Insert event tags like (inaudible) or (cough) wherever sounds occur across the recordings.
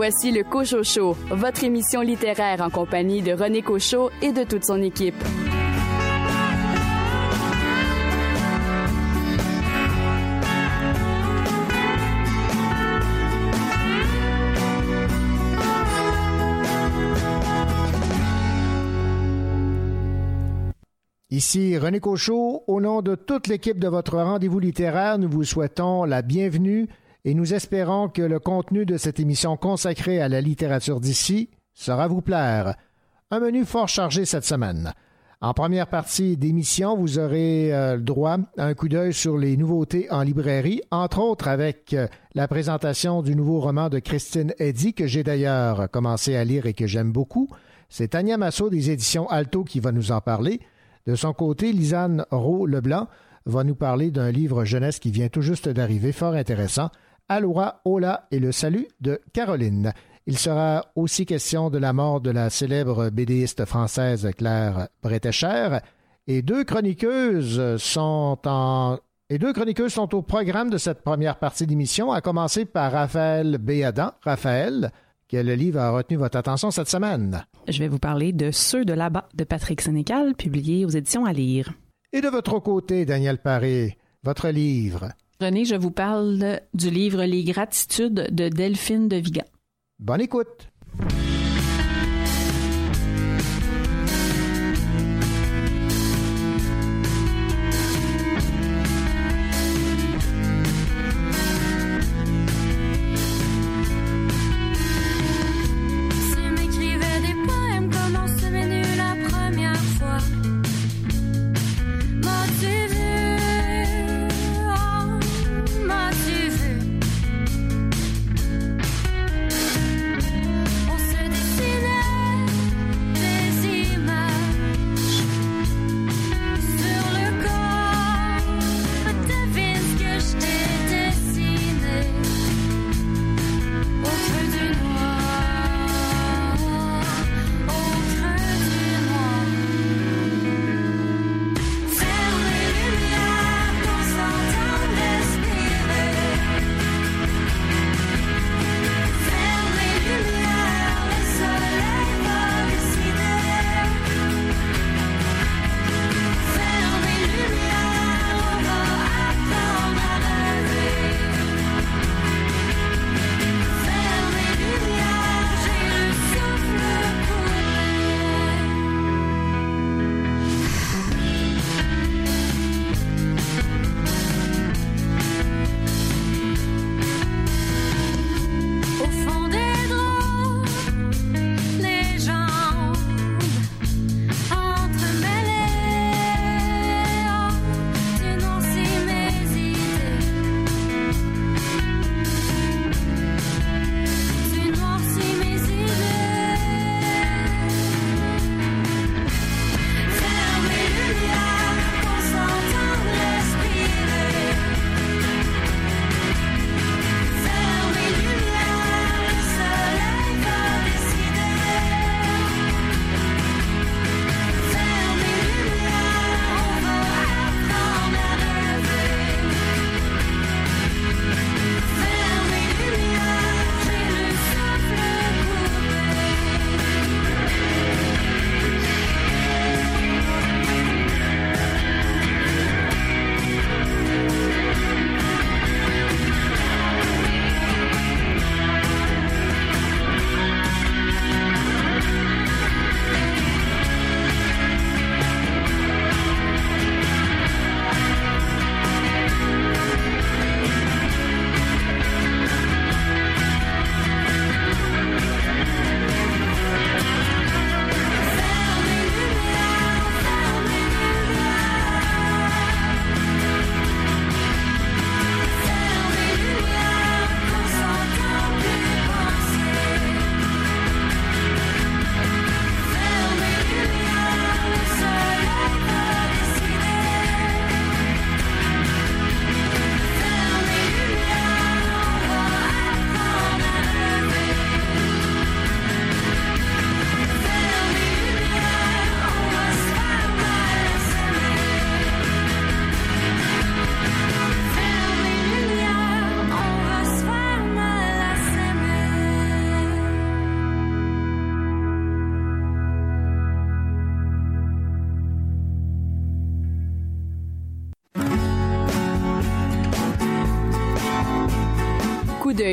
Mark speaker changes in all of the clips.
Speaker 1: Voici le Cocho Show, votre émission littéraire en compagnie de René Cochot et de toute son équipe.
Speaker 2: Ici René Cochot, au nom de toute l'équipe de votre rendez-vous littéraire, nous vous souhaitons la bienvenue et nous espérons que le contenu de cette émission consacrée à la littérature d'ici sera vous plaire. Un menu fort chargé cette semaine. En première partie d'émission, vous aurez euh, droit à un coup d'œil sur les nouveautés en librairie, entre autres avec euh, la présentation du nouveau roman de Christine Eddy, que j'ai d'ailleurs commencé à lire et que j'aime beaucoup. C'est Tania Massot des éditions Alto qui va nous en parler. De son côté, Lisanne Roux-Leblanc va nous parler d'un livre jeunesse qui vient tout juste d'arriver, fort intéressant, Aloha, Ola et le salut de Caroline. Il sera aussi question de la mort de la célèbre bédéiste française Claire Bretécher et deux chroniqueuses sont en et deux chroniqueuses sont au programme de cette première partie d'émission, à commencer par Raphaël Béadan. Raphaël, quel livre a retenu votre attention cette semaine?
Speaker 3: Je vais vous parler de Ceux de là-bas de Patrick Sénécal, publié aux éditions à lire.
Speaker 2: Et de votre côté, Daniel Paré, votre livre?
Speaker 3: René, je vous parle du livre Les gratitudes de Delphine de Vigan.
Speaker 2: Bonne écoute!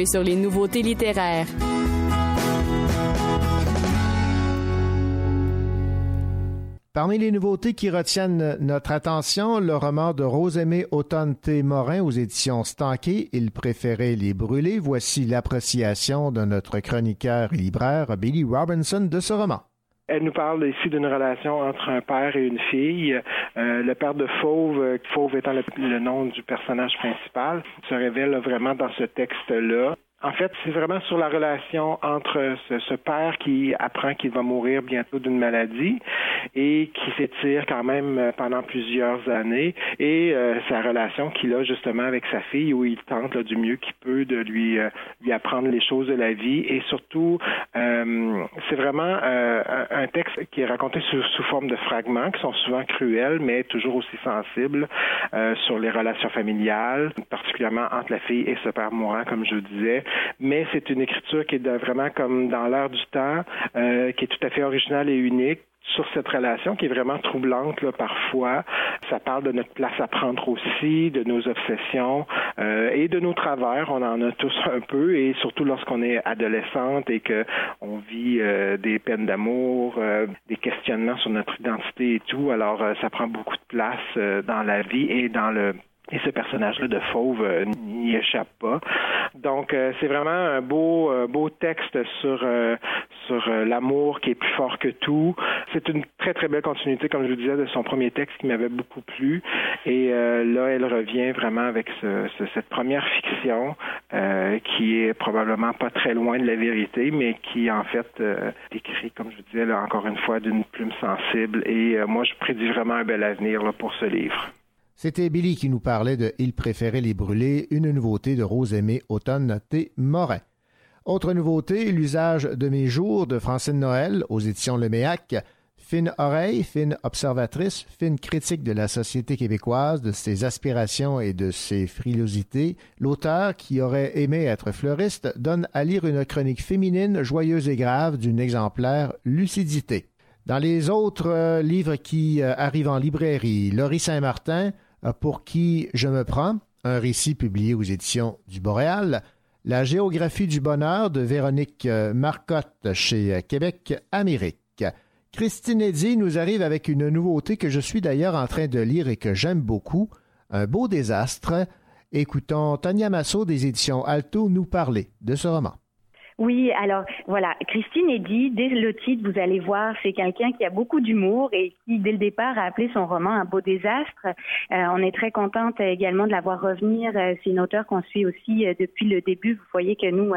Speaker 1: Sur les nouveautés littéraires.
Speaker 2: Parmi les nouveautés qui retiennent notre attention, le roman de Rosemée Automne T. Morin aux éditions Stanquet, Il préférait les brûler. Voici l'appréciation de notre chroniqueur et libraire Billy Robinson de ce roman.
Speaker 4: Elle nous parle ici d'une relation entre un père et une fille. Euh, le père de Fauve, Fauve étant le, nom du personnage principal, se révèle vraiment dans ce texte-là. En fait, c'est vraiment sur la relation entre ce, père qui apprend qu'il va mourir bientôt d'une maladie et qui s'étire quand même euh, pendant plusieurs années et euh, sa relation qu'il a justement avec sa fille où il tente du mieux qu'il peut de lui euh, lui apprendre les choses de la vie. Et surtout c'est vraiment un texte qui est raconté sous, sous, forme de fragments qui sont souvent cruels mais toujours aussi sensibles sur les relations familiales particulièrement entre la fille et ce père mourant comme je disais mais c'est une écriture qui est vraiment comme dans l'air du temps, euh, qui est tout à fait originale et unique sur cette relation qui est vraiment troublante là, parfois. Ça parle de notre place à prendre aussi, de nos obsessions euh, et de nos travers. On en a tous un peu et surtout lorsqu'on est adolescente et que on vit euh, des peines d'amour, des questionnements sur notre identité et tout. Alors ça prend beaucoup de place dans la vie et dans le et ce personnage-là de Fauve euh, n'y échappe pas. Donc, euh, c'est vraiment un beau, euh, beau texte sur sur l'amour qui est plus fort que tout. C'est une très très belle continuité, comme je vous disais, de son premier texte qui m'avait beaucoup plu. Et là, elle revient vraiment avec ce, cette première fiction qui est probablement pas très loin de la vérité, mais qui en fait écrit, comme je vous disais, là, encore une fois, d'une plume sensible. Et moi, je prédis vraiment un bel avenir là, pour ce livre.
Speaker 2: C'était Billy qui nous parlait de Il préférait les brûler, une nouveauté de Rose-Aimée Automne T. Morin. Autre nouveauté, l'usage de mes jours de Francine Noël aux éditions Leméac. Fine oreille, fine observatrice, fine critique de la société québécoise, de ses aspirations et de ses frilosités, l'auteur, qui aurait aimé être fleuriste, donne à lire une chronique féminine joyeuse et grave d'une exemplaire lucidité. Dans les autres euh, livres qui euh, arrivent en librairie, Laurie Saint-Martin, pour qui je me prends, un récit publié aux éditions du Boréal, La géographie du bonheur de Véronique euh, Marcotte chez euh, Québec Amérique. Christine Eddy nous arrive avec une nouveauté que je suis d'ailleurs en train de lire et que j'aime beaucoup, Un beau désastre. Écoutons Tania Massot des éditions Alto nous parler de ce roman.
Speaker 5: Oui, alors voilà, Christine Eddy, dès le titre, vous allez voir, c'est quelqu'un qui a beaucoup d'humour et qui, dès le départ, a appelé son roman Un beau désastre. Euh, on est très contente également de la voir revenir. Euh, c'est une auteure qu'on suit aussi euh, depuis le début. Vous voyez que nous,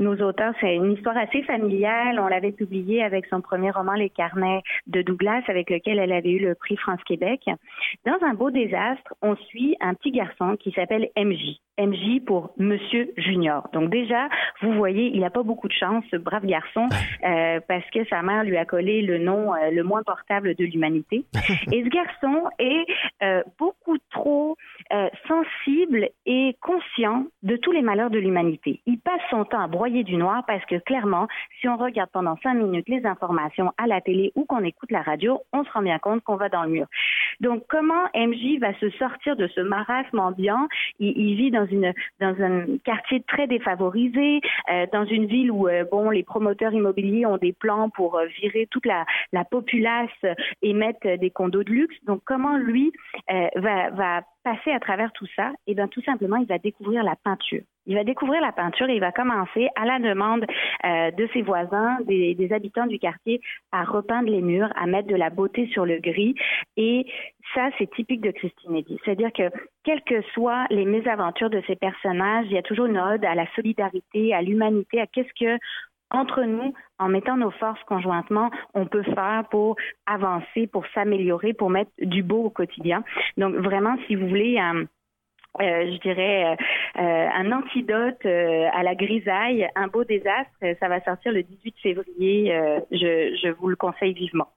Speaker 5: nos auteurs, c'est une histoire assez familiale. On l'avait publiée avec son premier roman, Les carnets de Douglas, avec lequel elle avait eu le prix France-Québec. Dans Un beau désastre, on suit un petit garçon qui s'appelle MJ. MJ pour Monsieur Junior. Donc déjà, vous voyez, il n'a pas beaucoup de chance, ce brave garçon, euh, parce que sa mère lui a collé le nom euh, le moins portable de l'humanité. (laughs) Et ce garçon est euh, beaucoup trop sensible et conscient de tous les malheurs de l'humanité. Il passe son temps à broyer du noir parce que clairement, si on regarde pendant cinq minutes les informations à la télé ou qu'on écoute la radio, on se rend bien compte qu'on va dans le mur. Donc comment MJ va se sortir de ce marasme ambiant? Il, il vit dans une dans un quartier très défavorisé, euh, dans une ville où euh, bon les promoteurs immobiliers ont des plans pour euh, virer toute la, la populace et mettre des condos de luxe. Donc comment lui va va passer à travers tout ça Eh bien tout simplement il va découvrir la peinture. Il va découvrir la peinture et il va commencer, à la demande euh, de ses voisins, des, des, habitants du quartier, à repeindre les murs, à mettre de la beauté sur le gris. Et ça, c'est typique de Christine Eddy. C'est-à-dire que, quelles que soient les mésaventures de ces personnages, il y a toujours une ode à la solidarité, à l'humanité, à qu'est-ce que entre nous, en mettant nos forces conjointement, on peut faire pour avancer, pour s'améliorer, pour mettre du beau au quotidien. Donc vraiment, si vous voulez, un euh, je dirais, euh, euh, un antidote à la grisaille, un beau désastre. Ça va sortir le 18 février. Je, je, vous le conseille vivement.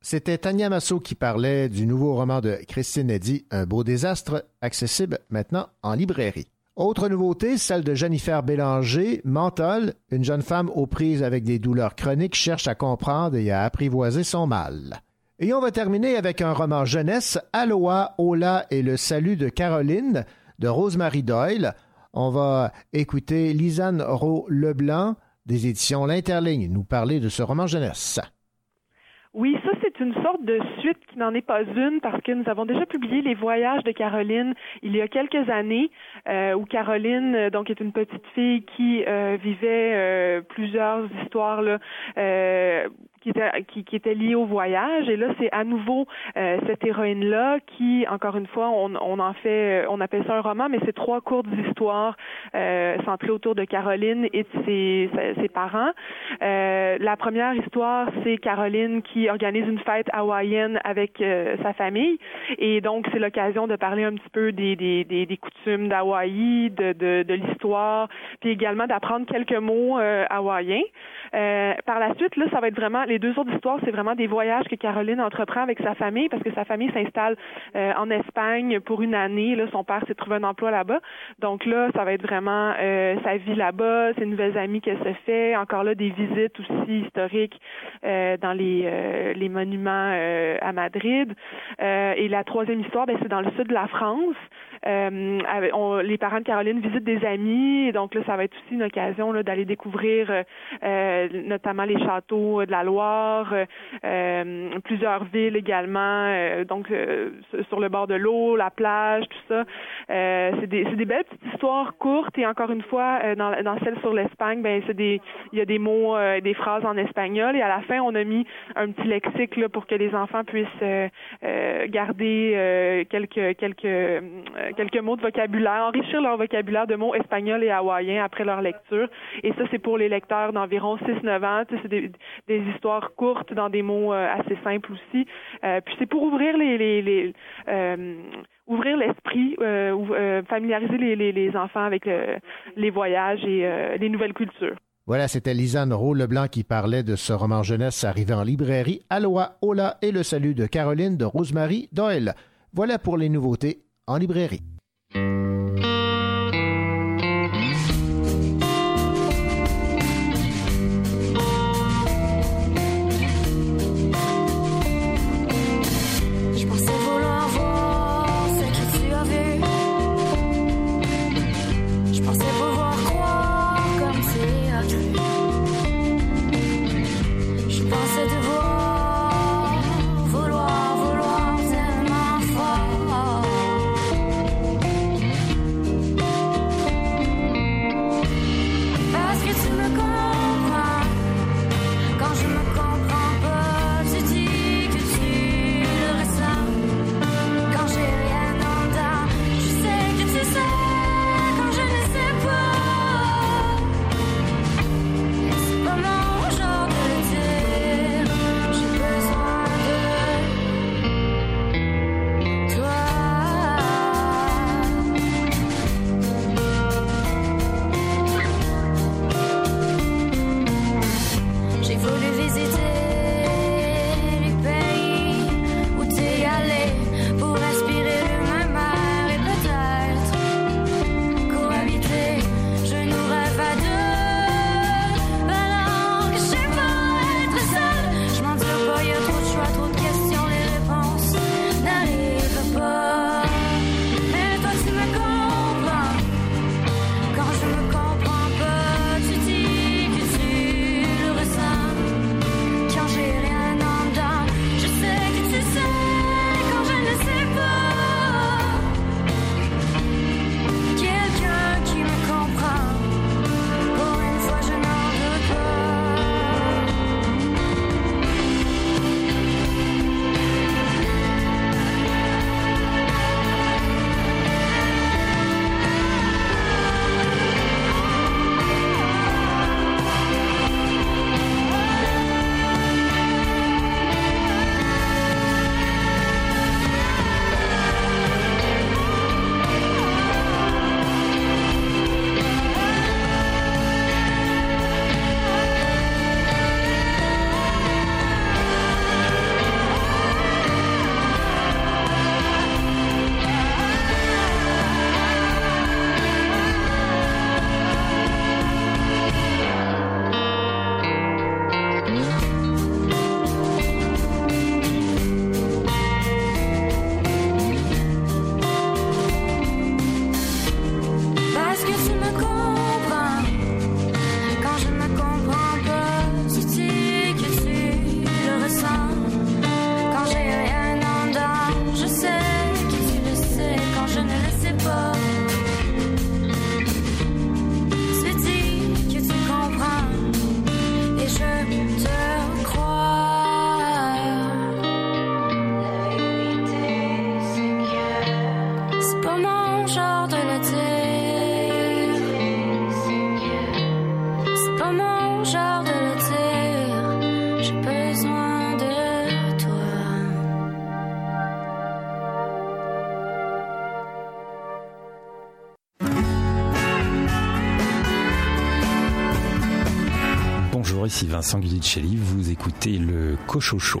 Speaker 2: C'était Tania Massot qui parlait du nouveau roman de Christine Eddy, Un beau désastre, accessible maintenant en librairie. Autre nouveauté, celle de Jennifer Bélanger, Menthol, une jeune femme aux prises avec des douleurs chroniques cherche à comprendre et à apprivoiser son mal. Et on va terminer avec un roman jeunesse, Aloha, Ola et le salut de Caroline, de Rosemary Doyle. on va écouter Lisanne Rowe-Leblanc des éditions L'Interligne nous parler de ce roman jeunesse.
Speaker 6: Oui, ça c'est une sorte de suite qui n'en est pas une parce que nous avons déjà publié Les Voyages de Caroline il y a quelques années, euh, où Caroline euh, donc est une petite fille qui euh, vivait plusieurs histoires là, qui était, qui, qui était lié au voyage. Et là, c'est à nouveau euh, cette héroïne-là qui, encore une fois, on, on en fait, euh, on appelle ça un roman, mais c'est trois courtes histoires euh, centrées autour de Caroline et de ses, ses parents. Euh, la première histoire, c'est Caroline qui organise une fête hawaïenne avec euh, sa famille. Et donc, c'est l'occasion de parler un petit peu des, des, des, des coutumes d'Hawaï, de, de, de l'histoire, puis également d'apprendre quelques mots hawaïens. Par la suite, là, ça va être vraiment les deux autres histoires, c'est vraiment des voyages que Caroline entreprend avec sa famille parce que sa famille s'installe euh, en Espagne pour une année. Là, son père s'est trouvé un emploi là-bas. Donc là, ça va être vraiment euh, sa vie là-bas, ses nouvelles amies qu'elle se fait. Encore là, des visites aussi historiques euh, dans les, les monuments à Madrid. et la troisième histoire, ben, c'est dans le sud de la France. On, les parents de Caroline visitent des amis. Donc là, ça va être aussi une occasion d'aller découvrir notamment les châteaux de la Loire euh, plusieurs villes également, euh, donc euh, sur le bord de l'eau, la plage, tout ça. c'est des, des, belles petites histoires courtes et encore une fois, dans, dans celle sur l'Espagne, ben c'est des, il y a des mots, des phrases en espagnol et à la fin on a mis un petit lexique là, pour que les enfants puissent garder quelques quelques quelques mots de vocabulaire, enrichir leur vocabulaire de mots espagnols et hawaïens après leur lecture. Et ça c'est pour les lecteurs d'environ 6-9 ans. C'est des, histoires courte dans des mots euh, assez simples aussi. Euh, puis c'est pour ouvrir les, les, euh, l'esprit, familiariser les, les, enfants avec les voyages et les nouvelles cultures.
Speaker 2: Voilà, c'était Lisanne Roux-Leblanc qui parlait de ce roman jeunesse arrivé en librairie. Aloha, Ola et le salut de Caroline de Rosemary Doyle. Voilà pour les nouveautés en librairie.
Speaker 7: Ici Vincent Guidicelli, vous écoutez le Cochocho.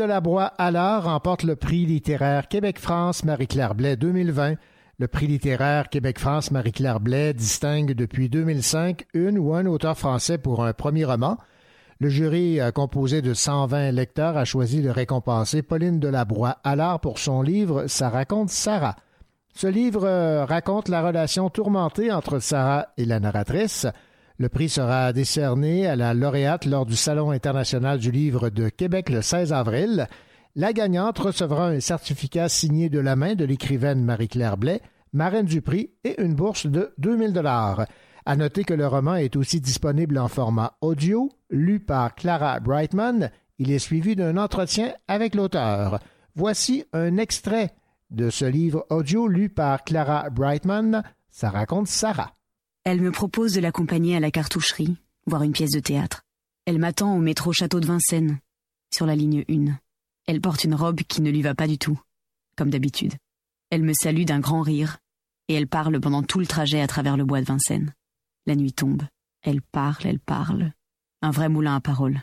Speaker 2: Delabroix Allard remporte le prix littéraire Québec-France Marie-Claire Blais 2020. Le prix littéraire Québec-France Marie-Claire Blais distingue depuis 2005 une ou un auteur français pour un premier roman. Le jury, composé de 120 lecteurs, a choisi de récompenser Pauline Delabroix Allard pour son livre Ça raconte Sarah. Ce livre euh, raconte la relation tourmentée entre Sarah et la narratrice. Le prix sera décerné à la lauréate lors du Salon international du livre de Québec le 16 avril. La gagnante recevra un certificat signé de la main de l'écrivaine Marie-Claire Blais, marraine du prix, et une bourse de 2000 dollars. À noter que le roman est aussi disponible en format audio, lu par Clara Brightman. Il est suivi d'un entretien avec l'auteur. Voici un extrait de ce livre audio lu par Clara Brightman. Ça raconte Sarah.
Speaker 8: Elle me propose de l'accompagner à la cartoucherie, voir une pièce de théâtre. Elle m'attend au métro Château de Vincennes, sur la ligne 1. Elle porte une robe qui ne lui va pas du tout. comme d'habitude. Elle me salue d'un grand rire, et elle parle pendant tout le trajet à travers le bois de Vincennes. La nuit tombe. Elle parle, elle parle. Un vrai moulin à paroles.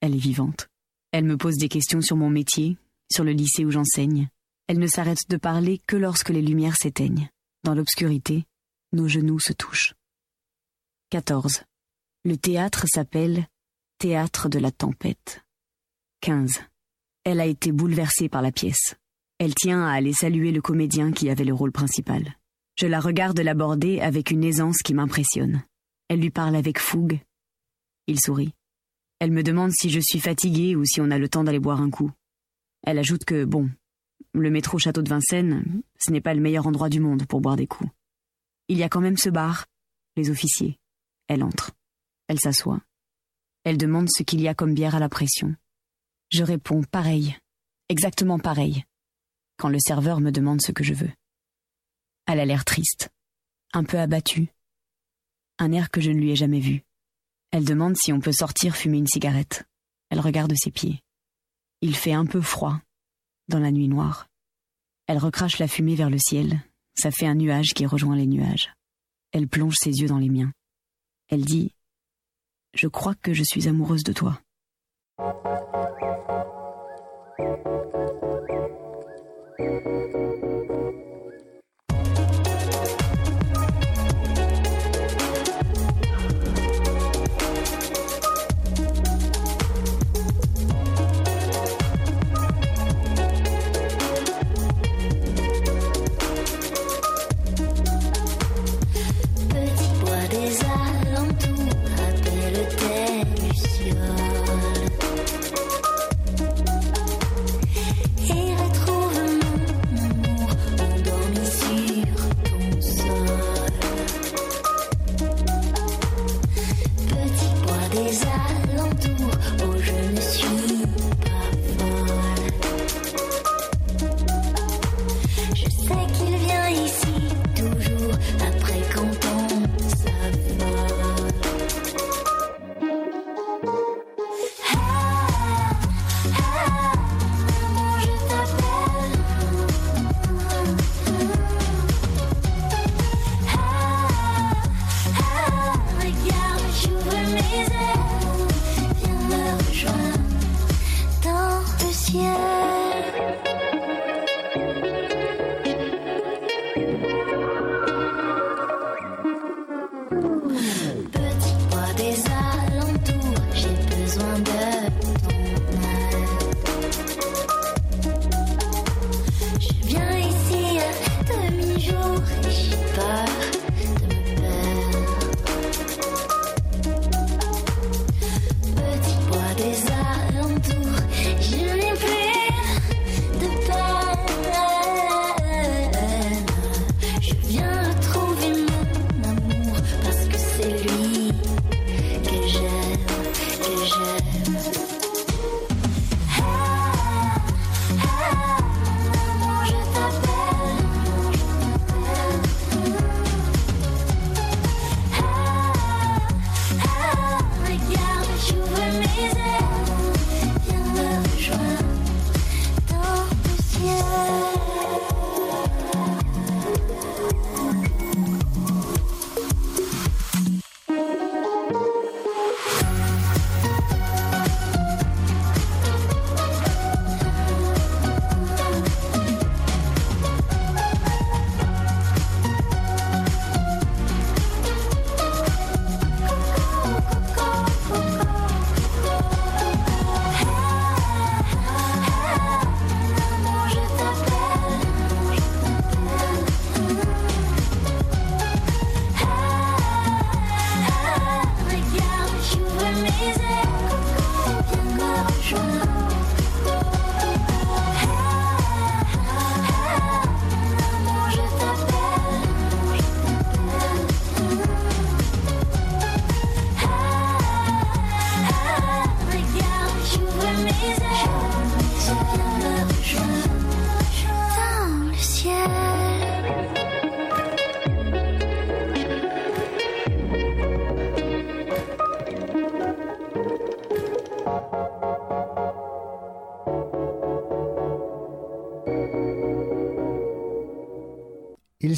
Speaker 8: Elle est vivante. Elle me pose des questions sur mon métier, sur le lycée où j'enseigne. Elle ne s'arrête de parler que lorsque les lumières s'éteignent. Dans l'obscurité, nos genoux se touchent. 14. Le théâtre s'appelle Théâtre de la tempête. 15. Elle a été bouleversée par la pièce. Elle tient à aller saluer le comédien qui avait le rôle principal. Je la regarde l'aborder avec une aisance qui m'impressionne. Elle lui parle avec fougue. Il sourit. Elle me demande si je suis fatiguée ou si on a le temps d'aller boire un coup. Elle ajoute que, bon, le métro Château de Vincennes, ce n'est pas le meilleur endroit du monde pour boire des coups. Il y a quand même ce bar, les officiers. Elle entre. Elle s'assoit. Elle demande ce qu'il y a comme bière à la pression. Je réponds pareil, exactement pareil, quand le serveur me demande ce que je veux. Elle a l'air triste, un peu abattue, un air que je ne lui ai jamais vu. Elle demande si on peut sortir fumer une cigarette. Elle regarde ses pieds. Il fait un peu froid, dans la nuit noire. Elle recrache la fumée vers le ciel, ça fait un nuage qui rejoint les nuages. Elle plonge ses yeux dans les miens. Elle dit Je crois que je suis amoureuse de toi.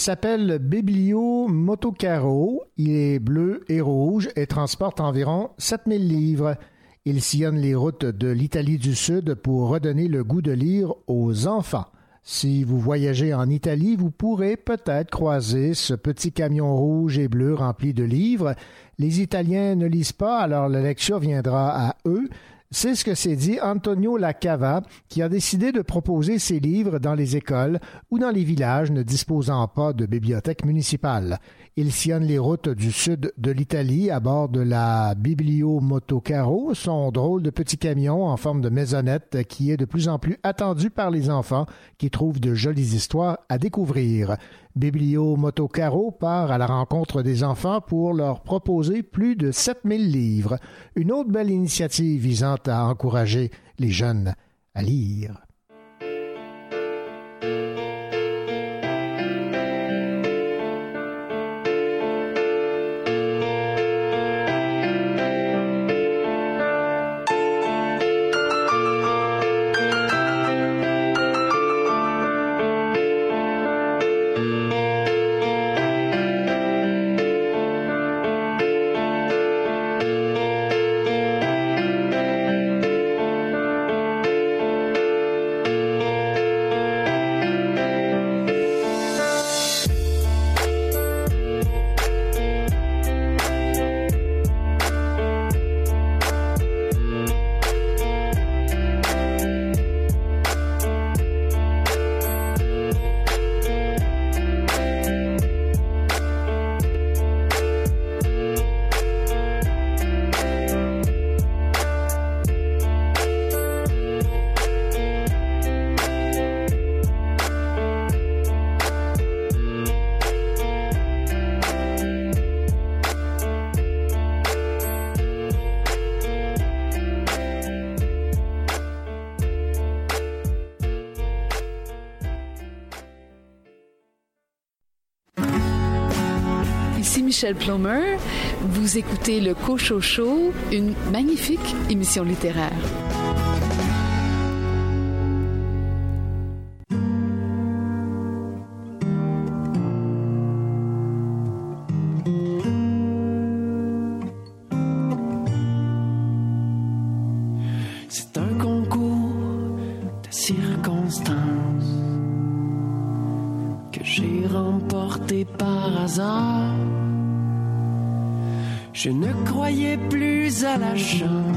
Speaker 2: S'appelle Biblio Motocaro. Il est bleu et rouge et transporte environ 7000 livres. Il sillonne les routes de l'Italie du Sud pour redonner le goût de lire aux enfants. Si vous voyagez en Italie, vous pourrez peut-être croiser ce petit camion rouge et bleu rempli de livres. Les Italiens ne lisent pas, alors la lecture viendra à eux. C'est ce que s'est dit Antonio Lacava, qui a décidé de proposer ses livres dans les écoles ou dans les villages ne disposant pas de bibliothèque municipale. Il sillonne les routes du sud de l'Italie à bord de la Biblio Motocaro, son drôle de petit camion en forme de maisonnette qui est de plus en plus attendu par les enfants qui trouvent de jolies histoires à découvrir. Biblio Motocaro part à la rencontre des enfants pour leur proposer plus de 7000 livres, une autre belle initiative visant à encourager les jeunes à lire.
Speaker 9: Plomer. Vous écoutez le Cochocho, une magnifique émission littéraire.
Speaker 10: à la sure.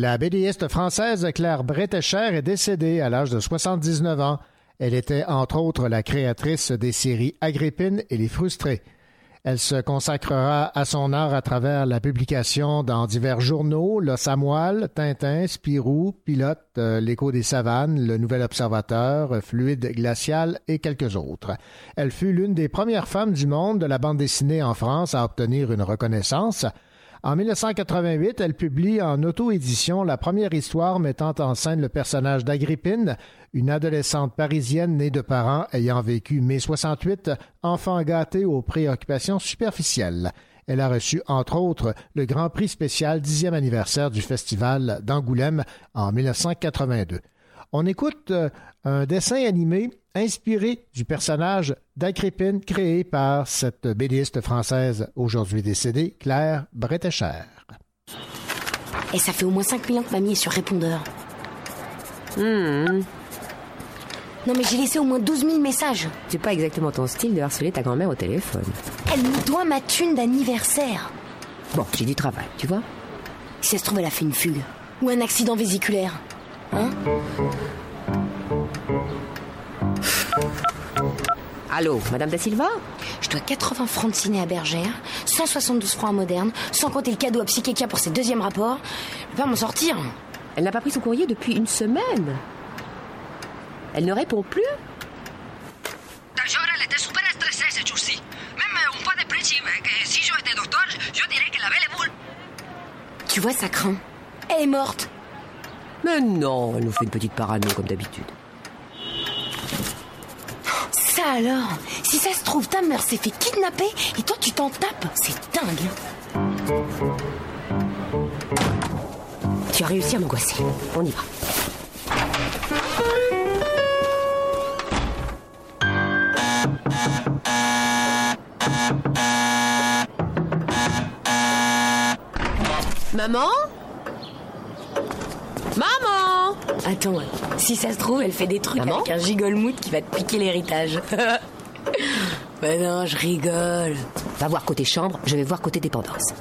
Speaker 2: La BDiste française Claire Bretécher est décédée à l'âge de 79 ans. Elle était entre autres la créatrice des séries Agrippine et Les Frustrés. Elle se consacrera à son art à travers la publication dans divers journaux, Le Tintin, Spirou, Pilote, euh, L'écho des savanes, Le Nouvel Observateur, Fluide glacial et quelques autres. Elle fut l'une des premières femmes du monde de la bande dessinée en France à obtenir une reconnaissance. En 1988, elle publie en auto-édition la première histoire mettant en scène le personnage d'Agrippine, une adolescente parisienne née de parents ayant vécu mai 68, enfant gâté aux préoccupations superficielles. Elle a reçu, entre autres, le Grand Prix spécial 10e anniversaire du Festival d'Angoulême en 1982. On écoute euh, un dessin animé inspiré du personnage d'Agrippine créé par cette bédiste française aujourd'hui décédée, Claire Bretécher.
Speaker 11: Et ça fait au moins 5000 ans que mamie est sur répondeur.
Speaker 12: Hmm.
Speaker 11: Non mais j'ai laissé au moins 12 000 messages.
Speaker 12: C'est pas exactement ton style de harceler ta grand-mère au téléphone.
Speaker 11: Elle me doit ma thune d'anniversaire.
Speaker 12: Bon, j'ai du travail, tu vois
Speaker 11: Si ça se trouve, elle a fait une fugue. Ou un accident vésiculaire. Hein?
Speaker 12: Allô, Madame Da Silva
Speaker 11: Je dois 80 francs de ciné à Bergère, 172 francs à Moderne, sans compter le cadeau à Psychekia pour ses deuxièmes rapports. Je peux pas m'en sortir.
Speaker 12: Elle n'a pas pris son courrier depuis une semaine. Elle ne répond plus
Speaker 13: D'ailleurs, elle était super stressée ce jour-ci. Même un pas dépressive. Si j'étais docteur, je dirais qu'elle avait les boules.
Speaker 11: Tu vois, ça craint. Elle est morte.
Speaker 12: Mais non, elle nous fait une petite parano comme d'habitude.
Speaker 11: Ça alors? Si ça se trouve, ta mère s'est fait kidnapper et toi tu t'en tapes. C'est dingue.
Speaker 12: Tu as réussi à m'angoisser. On y va. Maman? Maman?
Speaker 11: Attends, si ça se trouve, elle fait des trucs
Speaker 12: Maman
Speaker 11: avec un gigolmout qui va te piquer l'héritage. (laughs) ben non, je rigole.
Speaker 12: Va voir côté chambre, je vais voir côté dépendance.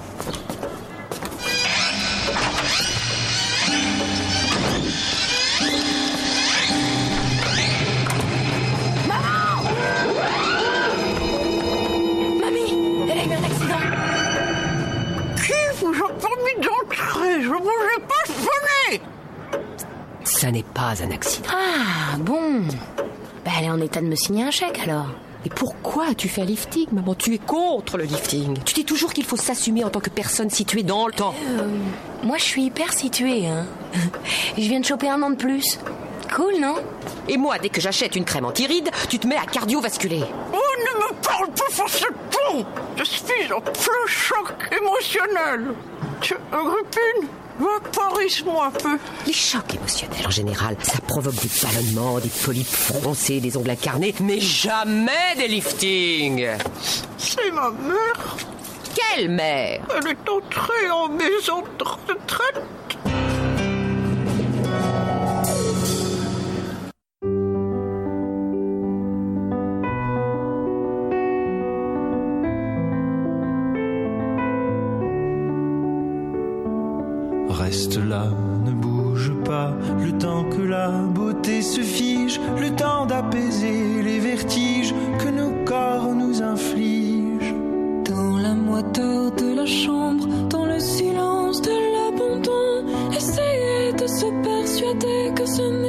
Speaker 12: Ça n'est pas un accident.
Speaker 11: Ah, bon. Ben elle est en état de me signer un chèque alors.
Speaker 12: Et pourquoi tu fais un lifting, maman? Tu es contre le lifting. Tu dis toujours qu'il faut s'assumer en tant que personne située dans le temps.
Speaker 11: Euh, moi, je suis hyper située. Hein. (laughs) Je viens de choper un an de plus. Cool, non?
Speaker 12: Et moi, dès que j'achète une crème anti-rides, tu te mets à cardiovasculer.
Speaker 14: Oh, ne me parle pas sur ce ton Je suis en plein choc émotionnel Tu, Agrippine, vaporise-moi un peu.
Speaker 12: Les chocs émotionnels, en général, ça provoque des ballonnements, des polypes froncés, des ongles incarnés, mais jamais des liftings
Speaker 14: C'est ma mère.
Speaker 12: Quelle mère?
Speaker 14: Elle est entrée en maison de retraite.
Speaker 10: Là, ne bouge pas, le temps que la beauté se fige, le temps d'apaiser les vertiges que nos corps nous infligent.
Speaker 15: Dans la moiteur de la chambre, dans le silence de l'abandon, essayer de se persuader que ce n'était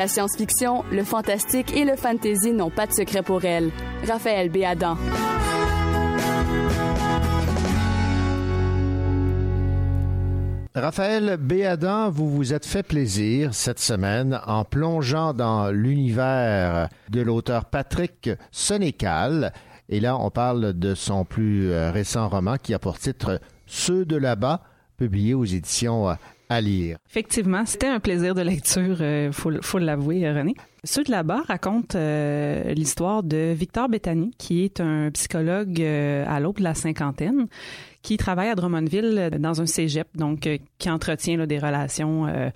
Speaker 1: La science-fiction, le fantastique et le fantasy n'ont pas de secret pour elle. Raphaël Béadan.
Speaker 2: Raphaël Béadan, vous vous êtes fait plaisir cette semaine en plongeant dans l'univers de l'auteur Patrick Sénécal. Et là, on parle de son plus euh, récent roman qui a pour titre Ceux de là-bas, publié aux éditions euh, à lire.
Speaker 3: Effectivement, c'était un plaisir de lecture, euh, faut, l'avouer, euh, René. Ceux de là-bas racontent euh, l'histoire de Victor Bettany, qui est un psychologue à l'aube de la cinquantaine, qui travaille à Drummondville euh, dans un cégep, donc euh, qui entretient des relations euh,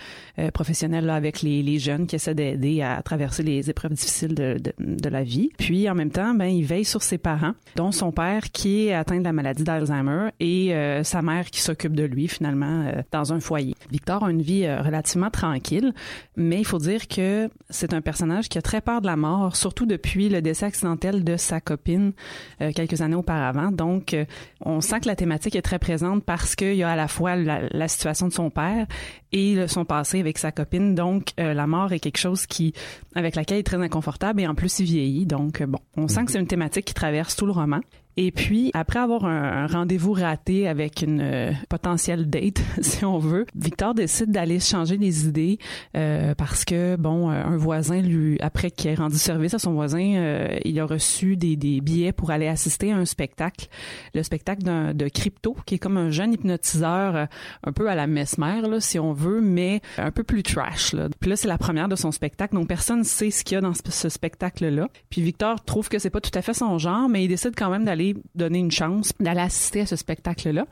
Speaker 3: professionnelles avec les, jeunes, qui essaie d'aider à traverser les épreuves difficiles de, la vie. Puis en même temps, ben, il veille sur ses parents, dont son père qui est atteint de la maladie d'Alzheimer et sa mère qui s'occupe de lui finalement dans un foyer. Victor a une vie relativement tranquille, mais il faut dire que c'est un personnage qui a très peur de la mort, surtout depuis le décès accidentel de sa copine quelques années auparavant. Donc, on sent que la thématique est très présente parce qu'il y a à la fois la, la situation de son père et son passé avec sa copine. Donc, euh, la mort est quelque chose qui, avec laquelle il est très inconfortable et en plus il vieillit. Donc, euh, bon, on sent que c'est une thématique qui traverse tout le roman. Et puis, après avoir un, rendez-vous raté avec une euh, potentielle date, (laughs) si on veut, Victor décide d'aller changer les idées euh, parce que, bon, euh, un voisin, lui, après qu'il ait rendu service à son voisin, euh, il a reçu des, des billets pour aller assister à un spectacle, le spectacle de Crypto, qui est comme un jeune hypnotiseur, euh, un peu à la mesmer, là, si on veut, mais un peu plus trash. Là. Puis là, c'est la première de son spectacle, donc personne ne sait ce qu'il y a dans ce, ce spectacle-là. Puis Victor trouve que c'est pas tout à fait son genre, mais il décide quand même d'aller donner une chance, d'aller assister à ce spectacle-là.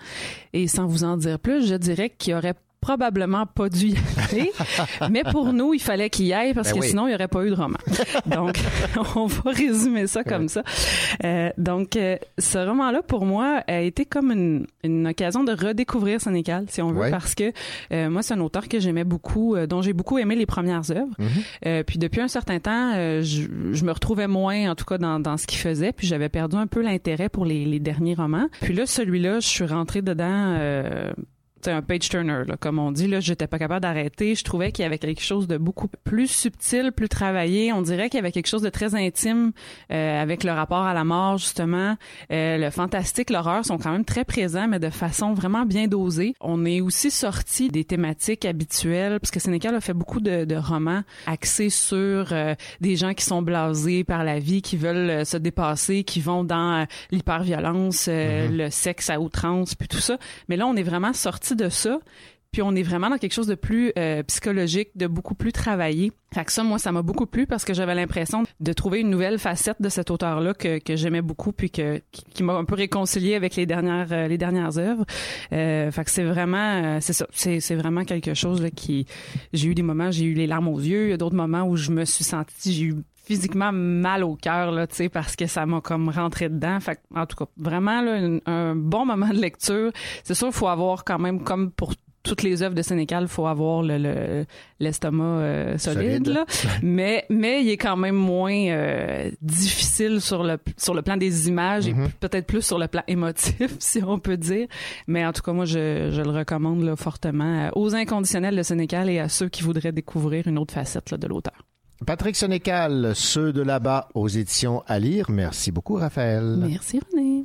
Speaker 3: Et sans vous en dire plus, je dirais qu'il y aurait probablement pas dû y aller, (laughs) mais pour nous, il fallait qu'il y aille parce
Speaker 16: Ben
Speaker 3: que
Speaker 16: oui.
Speaker 3: sinon, il n'y aurait pas eu de roman. (laughs) Donc, (laughs) on va résumer ça comme ça. Euh, donc, euh, ce roman-là, pour moi, a été comme une, une occasion de redécouvrir Sénécal, si on veut,
Speaker 16: Ouais.
Speaker 3: parce que euh, moi, c'est un auteur que j'aimais beaucoup, euh, dont j'ai beaucoup aimé les premières œuvres. Euh, puis depuis un certain temps, euh, je, je me retrouvais moins, en tout cas, dans, dans ce qu'il faisait, puis j'avais perdu un peu l'intérêt pour les, les derniers romans. Puis là, celui-là, je suis rentrée dedans... Un page turner, là, comme on dit. Là, j'étais pas capable d'arrêter. Je trouvais qu'il y avait quelque chose de beaucoup plus subtil, plus travaillé. On dirait qu'il y avait quelque chose de très intime euh, avec le rapport à la mort, justement. Euh, le fantastique, l'horreur sont quand même très présents, mais de façon vraiment bien dosée. On est aussi sorti des thématiques habituelles, parce que Sénécal a fait beaucoup de, de romans axés sur euh, des gens qui sont blasés par la vie, qui veulent se dépasser, qui vont dans l'hyperviolence, euh, le sexe à outrance, puis tout ça. Mais là, on est vraiment sorti de ça. puis on est vraiment dans quelque chose de plus euh, psychologique, de beaucoup plus travaillé. Fait que ça, moi, ça m'a beaucoup plu parce que j'avais l'impression de trouver une nouvelle facette de cet auteur-là que, que j'aimais beaucoup puis que qui, m'a un peu réconcilié avec les dernières euh, les dernières œuvres. Euh, fait que c'est vraiment c'est ça, c'est c'est vraiment quelque chose là, qui j'ai eu des moments, j'ai eu les larmes aux yeux, il y a d'autres moments où je me suis sentie j'ai eu physiquement mal au cœur là, tu sais parce que ça m'a comme rentré dedans. Fait que, en tout cas, vraiment là, un, un bon moment de lecture. C'est sûr faut avoir quand même comme pour toutes les œuvres de Sénécal, faut avoir le l'estomac euh, solide,
Speaker 2: Solide.
Speaker 3: là. mais mais il est quand même moins euh, difficile sur le sur le plan des images et
Speaker 2: Mhm.
Speaker 3: peut-être plus sur le plan émotif (laughs) si on peut dire. Mais en tout cas moi je, je le recommande là, fortement euh, aux inconditionnels de Sénécal et à ceux qui voudraient découvrir une autre facette là, de l'auteur.
Speaker 2: Patrick Sénécal, ceux de là-bas aux éditions à lire. Merci beaucoup, Raphaël.
Speaker 3: Merci René.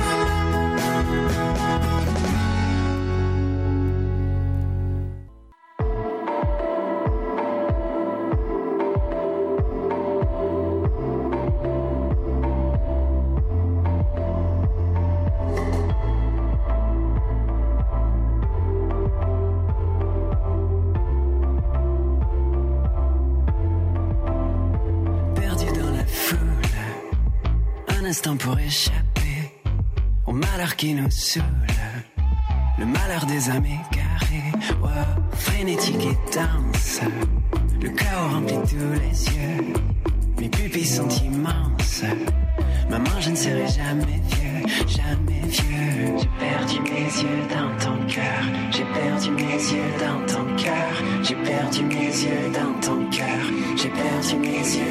Speaker 16: Pour échapper au malheur qui nous saoule, le malheur des âmes égarées, wow, frénétique et dense,
Speaker 17: Le chaos remplit tous les yeux. Mes pupilles sont immenses. Maman, je ne serai jamais vieux, jamais vieux. J'ai perdu mes yeux dans ton cœur. J'ai perdu mes yeux dans ton cœur. J'ai perdu mes yeux dans ton cœur. J'ai perdu mes yeux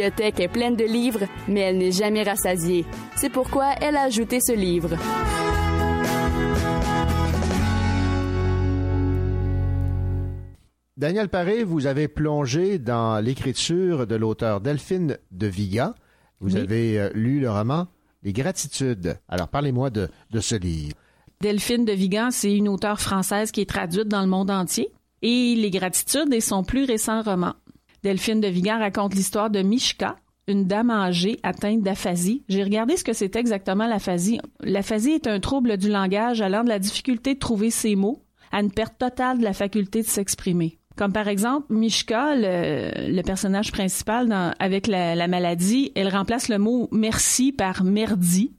Speaker 16: bibliothèque est pleine de livres, mais elle n'est jamais rassasiée. C'est pourquoi elle a ajouté ce livre.
Speaker 2: Daniel Paré, vous avez plongé dans l'écriture de l'auteur Delphine de Vigan. Vous
Speaker 18: Oui.
Speaker 2: avez euh, lu le roman Les Gratitudes. Alors, parlez-moi de, de ce livre.
Speaker 18: Delphine de Vigan, c'est une auteure française qui est traduite dans le monde entier. Et Les Gratitudes est son plus récent roman. Delphine de Vigan raconte l'histoire de Mishka, une dame âgée atteinte d'aphasie. J'ai regardé ce que c'était exactement l'aphasie. L'aphasie est un trouble du langage allant de la difficulté de trouver ses mots à une perte totale de la faculté de s'exprimer. Comme par exemple, Mishka, le, personnage principal avec la, la maladie, elle remplace le mot merci par merdi.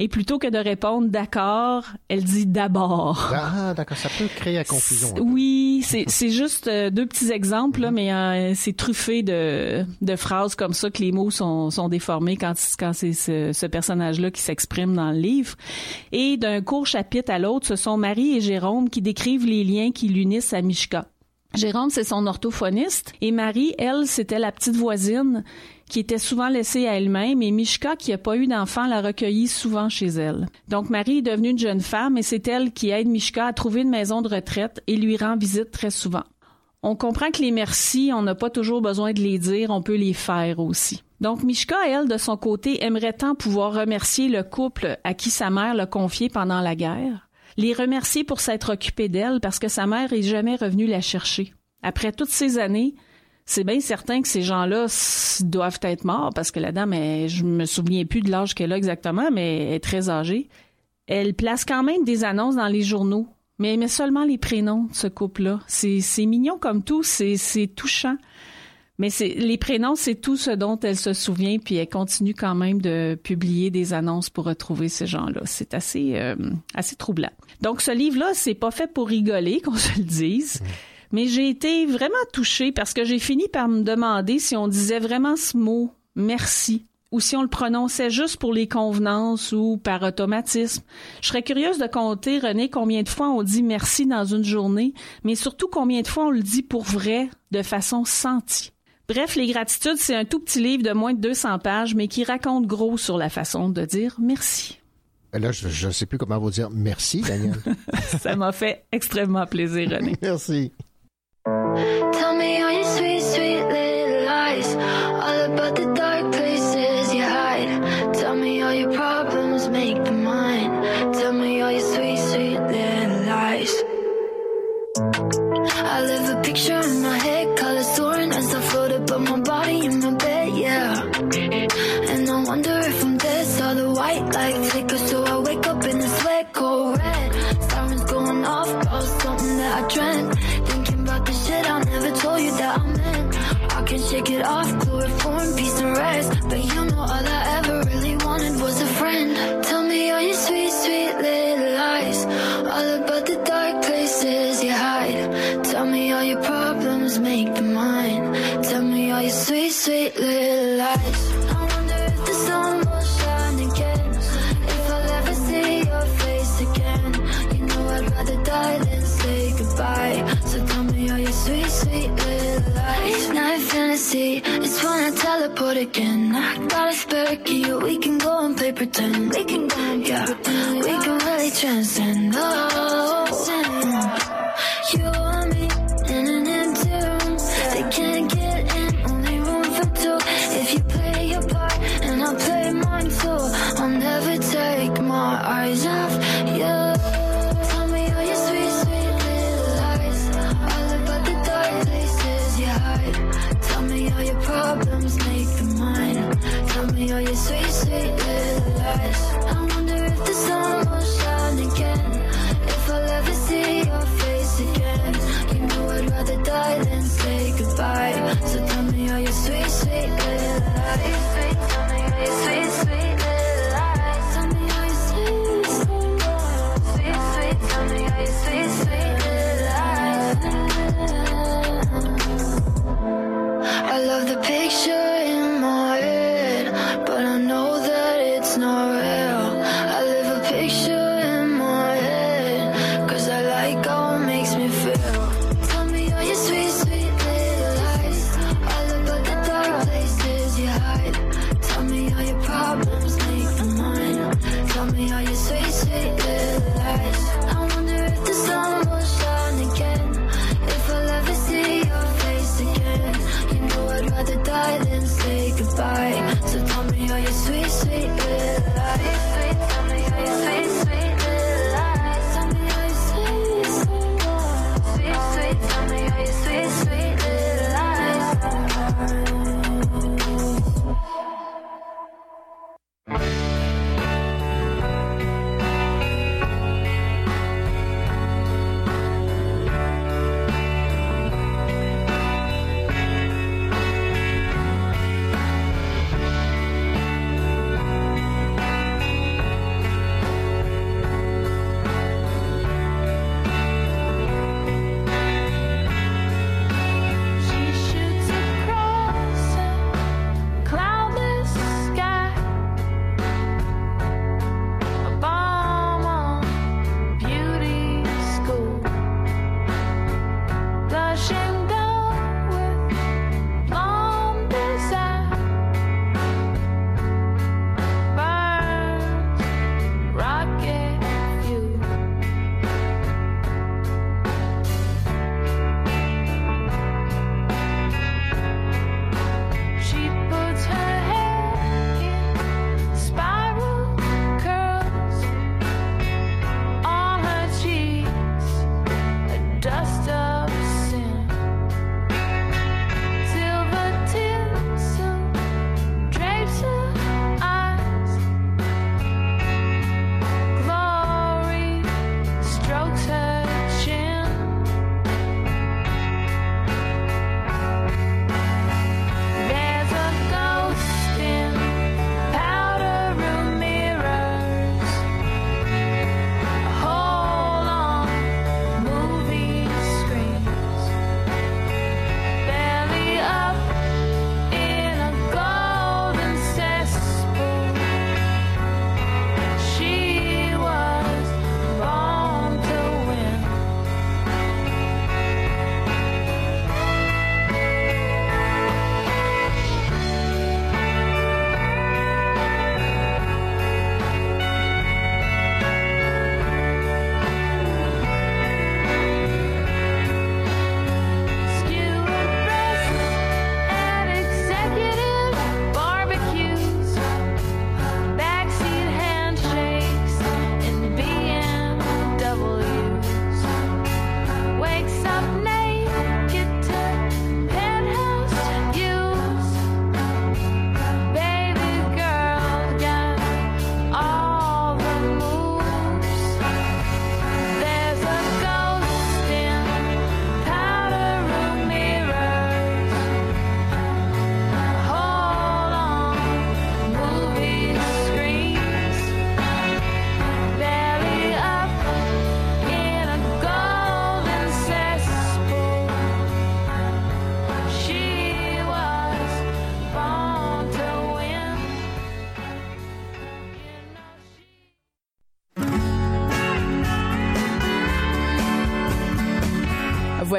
Speaker 18: Et plutôt que de répondre d'accord, elle dit d'abord.
Speaker 2: Ah, d'accord, ça peut créer la confusion.
Speaker 18: Oui, c'est juste euh, deux petits exemples, là, mais euh, c'est truffé de, de phrases comme ça que les mots sont, sont déformés quand, quand c'est ce, ce personnage-là qui s'exprime dans le livre. Et d'un court chapitre à l'autre, ce sont Marie et Jérôme qui décrivent les liens qui l'unissent à Mishka. Jérôme, c'est son orthophoniste, et Marie, elle, c'était la petite voisine qui était souvent laissée à elle-même, et Mishka, qui n'a pas eu d'enfant, l'a recueillie souvent chez elle. Donc Marie est devenue une jeune femme, et c'est elle qui aide Mishka à trouver une maison de retraite et lui rend visite très souvent. On comprend que les merci, on n'a pas toujours besoin de les dire, on peut les faire aussi. Donc Mishka, elle, de son côté, aimerait tant pouvoir remercier le couple à qui sa mère l'a confié pendant la guerre, les remercier pour s'être occupé d'elle parce que sa mère est jamais revenue la chercher. Après toutes ces années, c'est bien certain que ces gens-là doivent être morts parce que la dame, elle, je me souviens plus de l'âge qu'elle a exactement, mais elle est très âgée. Elle place quand même des annonces dans les journaux, mais elle met seulement les prénoms de ce couple-là. C'est mignon comme tout, c'est touchant. Mais les prénoms, c'est tout ce dont elle se souvient, puis elle continue quand même de publier des annonces pour retrouver ces gens-là. C'est assez euh, assez troublant. Donc ce livre-là, c'est pas fait pour rigoler, (laughs) qu'on se le dise. Mais j'ai été vraiment touchée parce que j'ai fini par me demander si on disait vraiment ce mot merci ou si on le prononçait juste pour les convenances ou par automatisme. Je serais curieuse de compter, René, combien de fois on dit merci dans une journée, mais surtout combien de fois on le dit pour vrai, de façon sentie.
Speaker 3: Bref, Les Gratitudes, c'est un tout petit livre de moins de 200 pages, mais qui raconte gros sur la façon de dire merci.
Speaker 2: Là, je ne sais plus comment vous dire merci, Daniel. (laughs)
Speaker 3: Ça m'a fait extrêmement plaisir, René. (laughs)
Speaker 2: merci.
Speaker 15: Tell me all your sweet, sweet little lies. All about the dark places you hide. Tell me all your problems make them mine. Tell me all your sweet, sweet little lies. I live a picture in my head, colors soaring as I float above my body in my bed, yeah. And I wonder if I'm dead, saw the white light flicker, so I wake up in a sweat cold red. Sirens going off about something that I dreamt. Never told you that I meant. I can shake it off, chloroform, peace and rest. But you know all I ever really wanted was a friend. Tell me all your sweet, sweet little lies. All about the dark places you hide. Tell me all your problems, make them mine. Tell me all your sweet, sweet little lies. I wonder if the sun will shine again. If I'll ever see your face again. You know I'd rather die than say goodbye. So tell me all your sweet, sweet little lies. Night fantasy, it's when I teleport again. I got a spare key, we can go and play pretend. We can go and yeah, we can really transcend. Oh, you and me in an empty room. They can't get in, only room for two. If you play your part and I play mine too, I'll never take my eyes off All your sweet, sweet little lies. I wonder if the sun will shine again. If I'll ever see your face again. You know I'd rather die than say goodbye. So tell me all your sweet, sweet little lies. Sweet, tell me your sweet, sweet little lies. Sweet, sweet. Tell me your sweet, sweet little lies. I love the picture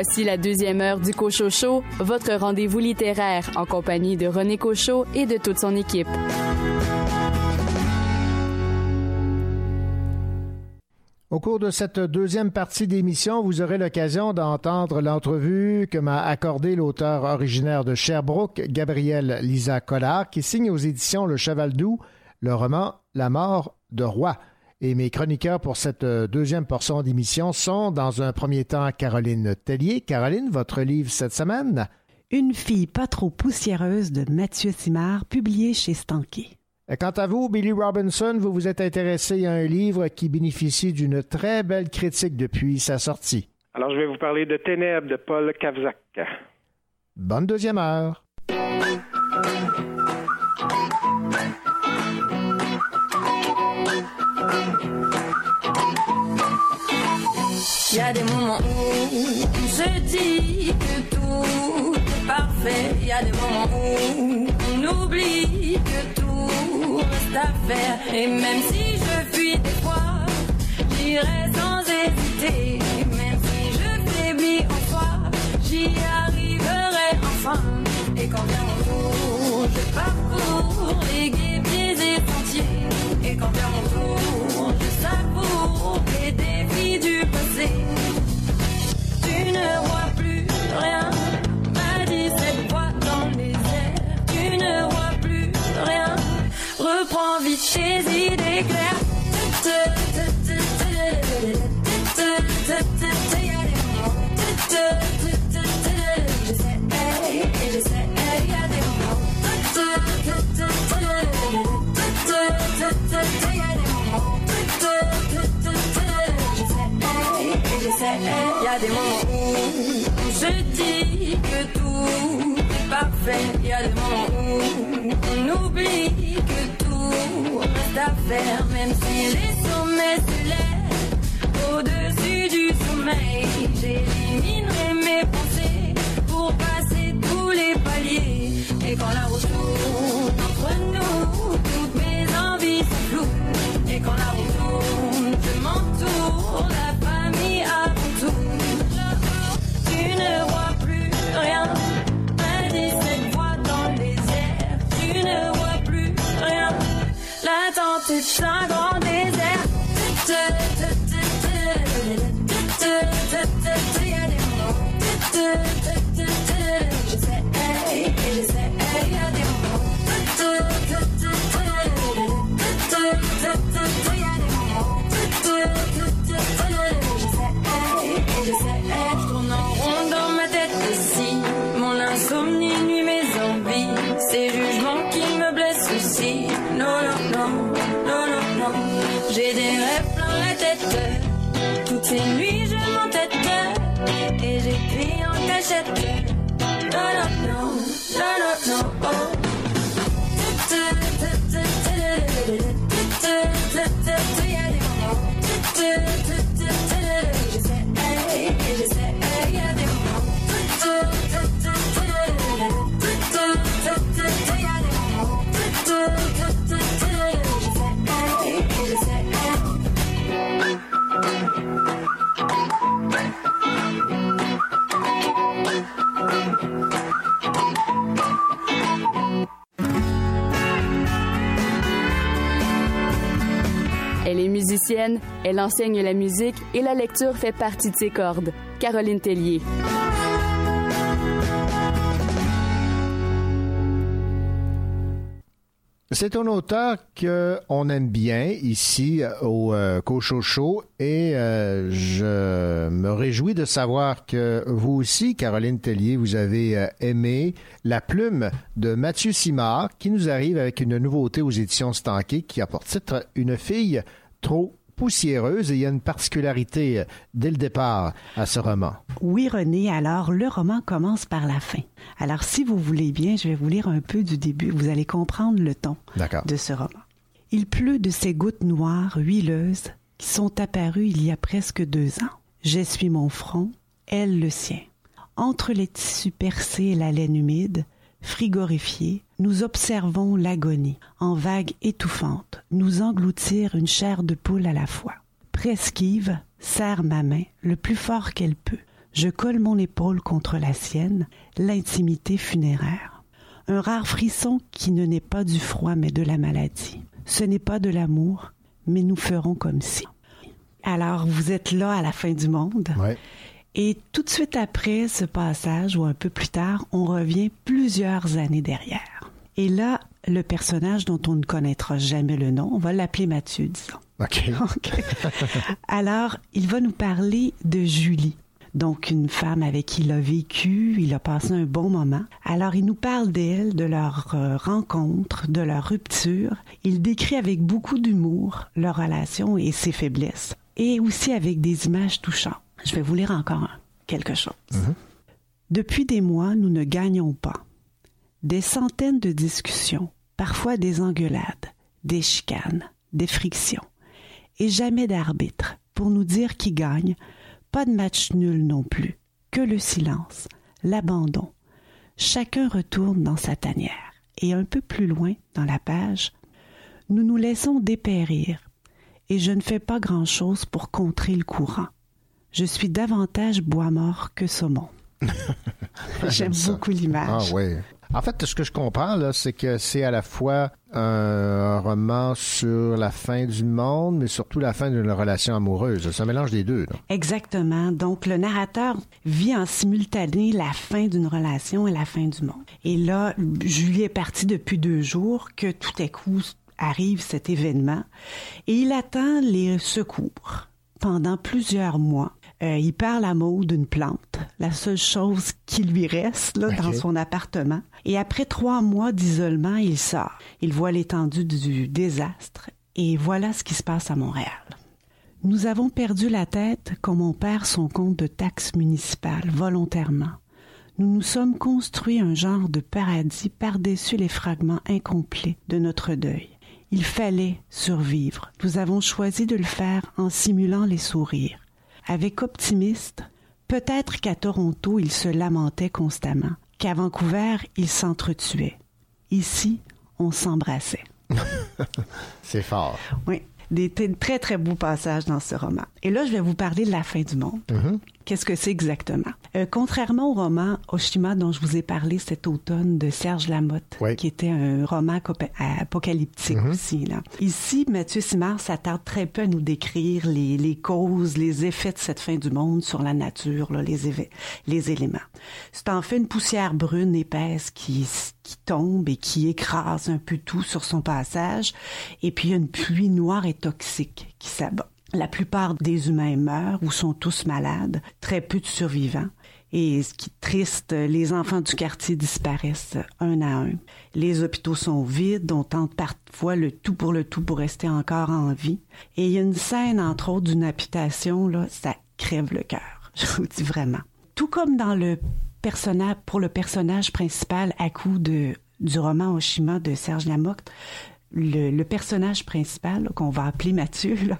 Speaker 1: Voici la deuxième heure du Cochocho, votre rendez-vous littéraire en compagnie de René Cochot et de toute son équipe.
Speaker 2: Au cours de cette deuxième partie d'émission, vous aurez l'occasion d'entendre l'entrevue que m'a accordée l'auteur originaire de Sherbrooke, Gabriel Lisa Collard, qui signe aux éditions Le Cheval Doux le roman La mort de roi. Et mes chroniqueurs pour cette deuxième portion d'émission sont, dans un premier temps, Caroline Tellier. Caroline, votre livre cette semaine?
Speaker 19: Une fille pas trop poussiéreuse de Mathieu Simard, publié chez Stanké.
Speaker 2: Quant à vous, Billy Robinson, vous vous êtes intéressé à un livre qui bénéficie d'une très belle critique depuis sa sortie.
Speaker 4: Alors, je vais vous parler de Ténèbres de Paul Kavzak.
Speaker 2: Bonne deuxième heure.
Speaker 20: Il y a des moments où on se dit que tout est parfait. Il y a des moments où on oublie que tout reste à faire. Et même si je fuis des fois, j'irai sans hésiter. Même si je faiblis en toi, j'y arriverai enfin. Et quand vient mon tour, je parcours les guépiers et. Et quand vient mon tour, je savoure les défis Tu ne vois plus rien, voix dans les airs. Tu ne vois plus rien, reprends vite tes idées claires. Et j'essaie, il y a des moments. Où se dit que tout est parfait. Il y a des moments où on oublie que tout reste à faire. Même si les sommets se lèvent au-dessus du sommeil, j'éliminerai mes pensées pour passer tous les paliers. Et quand la route tourne entre nous, toutes mes envies sont floues. Et quand la route tourne, je m'entoure, l'attente est un grand désert. Rond dans ma tête. Mon insomnie nuit mes envies. Ces jugements qui me blessent aussi. Non, non, non, J'ai des rêves plein la tête. Toutes ces nuits je m'entête. Et j'écris en cachette. Non, non, non, non, non, non. Oh. Des moments. Il y a des des moments.
Speaker 1: Elle enseigne la musique et la lecture fait partie de ses cordes. Caroline Tellier.
Speaker 2: C'est un auteur qu'on aime bien ici au euh, Cochocho et euh, je me réjouis de savoir que vous aussi, Caroline Tellier, vous avez euh, aimé La plume de Mathieu Simard qui nous arrive avec une nouveauté aux éditions Stanké qui a pour titre Une fille trop poussiéreuse et il y a une particularité euh, dès le départ à ce roman.
Speaker 19: Oui, René, alors le roman commence par la fin. Alors, si vous voulez bien, je vais vous lire un peu du début. Vous allez comprendre le ton de ce roman. Il pleut de ces gouttes noires, huileuses, qui sont apparues il y a presque deux ans. J'essuie mon front, elle le sien. Entre les tissus percés et la laine humide, frigorifiée, nous observons l'agonie, en vagues étouffantes, nous engloutir une chair de poule à la fois. Presquive serre ma main le plus fort qu'elle peut, Je colle mon épaule contre la sienne, l'intimité funéraire. Un rare frisson qui ne naît pas du froid mais de la maladie. Ce n'est pas de l'amour, mais nous ferons comme si. Alors, vous êtes là à la fin du monde. Et tout de suite après ce passage, ou un peu plus tard, on revient plusieurs années derrière. Et là, le personnage dont on ne connaîtra jamais le nom, on va l'appeler Mathieu, disons. (laughs)
Speaker 2: OK.
Speaker 19: Alors, il va nous parler de Julie. Donc, une femme avec qui il a vécu, il a passé un bon moment. Alors, il nous parle d'elle, de leur euh, rencontre, de leur rupture. Il décrit avec beaucoup d'humour leur relation et ses faiblesses. Et aussi avec des images touchantes. Je vais vous lire encore quelque chose. Depuis des mois, nous ne gagnons pas. Des centaines de discussions, parfois des engueulades, des chicanes, des frictions. Et jamais d'arbitre pour nous dire qui gagne, pas de match nul non plus, que le silence, l'abandon. Chacun retourne dans sa tanière. Et un peu plus loin, dans la page, nous nous laissons dépérir, et je ne fais pas grand-chose pour contrer le courant. Je suis davantage bois mort que saumon. (laughs) J'aime beaucoup l'image.
Speaker 2: Ah oui. En fait, ce que je comprends, là, c'est que c'est à la fois un roman sur la fin du monde, mais surtout la fin d'une relation amoureuse. C'est un mélange des deux. là.
Speaker 19: Exactement. Donc, le narrateur vit en simultané la fin d'une relation et la fin du monde. Et là, Julie est partie depuis deux jours, que tout à coup arrive cet événement, et il attend les secours pendant plusieurs mois. Euh, il parle à Maud d'une plante, la seule chose qui lui reste là, dans son appartement. Et après trois mois d'isolement, il sort. Il voit l'étendue du désastre et voilà ce qui se passe à Montréal. Nous avons perdu la tête comme on perd son compte de taxes municipales volontairement. Nous nous sommes construits un genre de paradis par-dessus les fragments incomplets de notre deuil. Il fallait survivre. Nous avons choisi de le faire en simulant les sourires. Avec optimiste, peut-être qu'à Toronto, il se lamentait constamment, qu'à Vancouver, il s'entretuait. Ici, on s'embrassait. (laughs)
Speaker 2: C'est fort.
Speaker 19: Oui, des très très beaux passages dans ce roman. Et là, je vais vous parler de la fin du monde. Qu'est-ce que c'est exactement? Euh, contrairement au roman Oshima dont je vous ai parlé cet automne de Serge Lamotte, qui était un roman apocalyptique aussi. Là. Ici, Mathieu Simard s'attarde très peu à nous décrire les, les causes, les effets de cette fin du monde sur la nature, là, les, les éléments. C'est en fait une poussière brune épaisse qui, qui tombe et qui écrase un peu tout sur son passage. Et puis, il y a une pluie noire et toxique qui s'abat. La plupart des humains meurent ou sont tous malades, très peu de survivants. Et ce qui est triste, les enfants du quartier disparaissent un à un. Les hôpitaux sont vides, on tente parfois le tout pour le tout pour rester encore en vie. Et il y a une scène, entre autres, d'une habitation, là, ça crève le cœur. (laughs) Je vous dis vraiment. Tout comme dans le personnage, pour le personnage principal à coup de, du roman Oshima de Serge Lamotte, le, le personnage principal, qu'on va appeler Mathieu, là,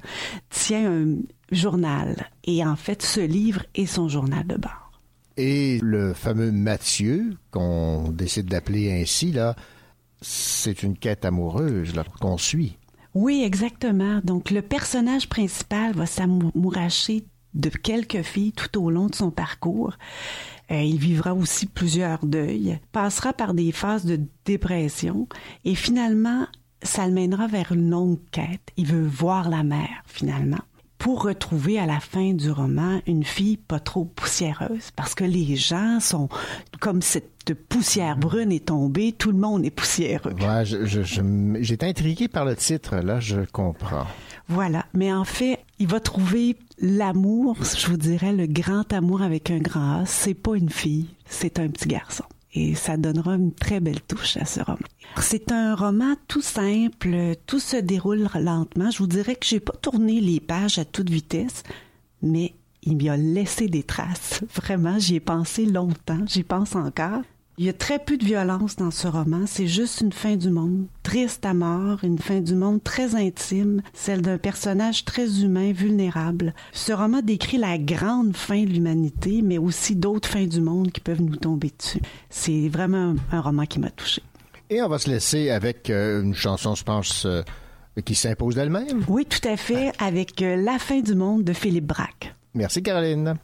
Speaker 19: tient un journal. Et en fait, ce livre est son journal de bord.
Speaker 2: Et le fameux Mathieu, qu'on décide d'appeler ainsi, là, c'est une quête amoureuse qu'on suit.
Speaker 19: Oui, exactement. Donc, le personnage principal va s'amouracher de quelques filles tout au long de son parcours. Euh, il vivra aussi plusieurs deuils, passera par des phases de dépression et finalement, ça le mènera vers une longue quête. Il veut voir la mer, finalement, pour retrouver à la fin du roman une fille pas trop poussiéreuse, parce que les gens sont comme cette poussière brune est tombée, tout le monde est poussiéreux.
Speaker 2: Ouais, je, je, je- j'étais intrigué par le titre, là, je comprends.
Speaker 19: Voilà. Mais en fait, il va trouver l'amour, je vous dirais, le grand amour avec un grand A. C'est pas une fille, c'est un petit garçon. Et ça donnera une très belle touche à ce roman. C'est un roman tout simple, tout se déroule lentement. Je vous dirais que j'ai pas tourné les pages à toute vitesse, mais il m'y a laissé des traces. (laughs) Vraiment, j'y ai pensé longtemps, j'y pense encore. Il y a très peu de violence dans ce roman, c'est juste une fin du monde, triste à mort, une fin du monde très intime, celle d'un personnage très humain, vulnérable. Ce roman décrit la grande fin de l'humanité, mais aussi d'autres fins du monde qui peuvent nous tomber dessus. C'est vraiment un, roman qui m'a touché.
Speaker 2: Et on va se laisser avec euh, une chanson, je pense, euh, qui s'impose d'elle-même.
Speaker 19: Oui, tout à fait, avec euh, La fin du monde de Philippe Braque.
Speaker 2: Merci, Caroline.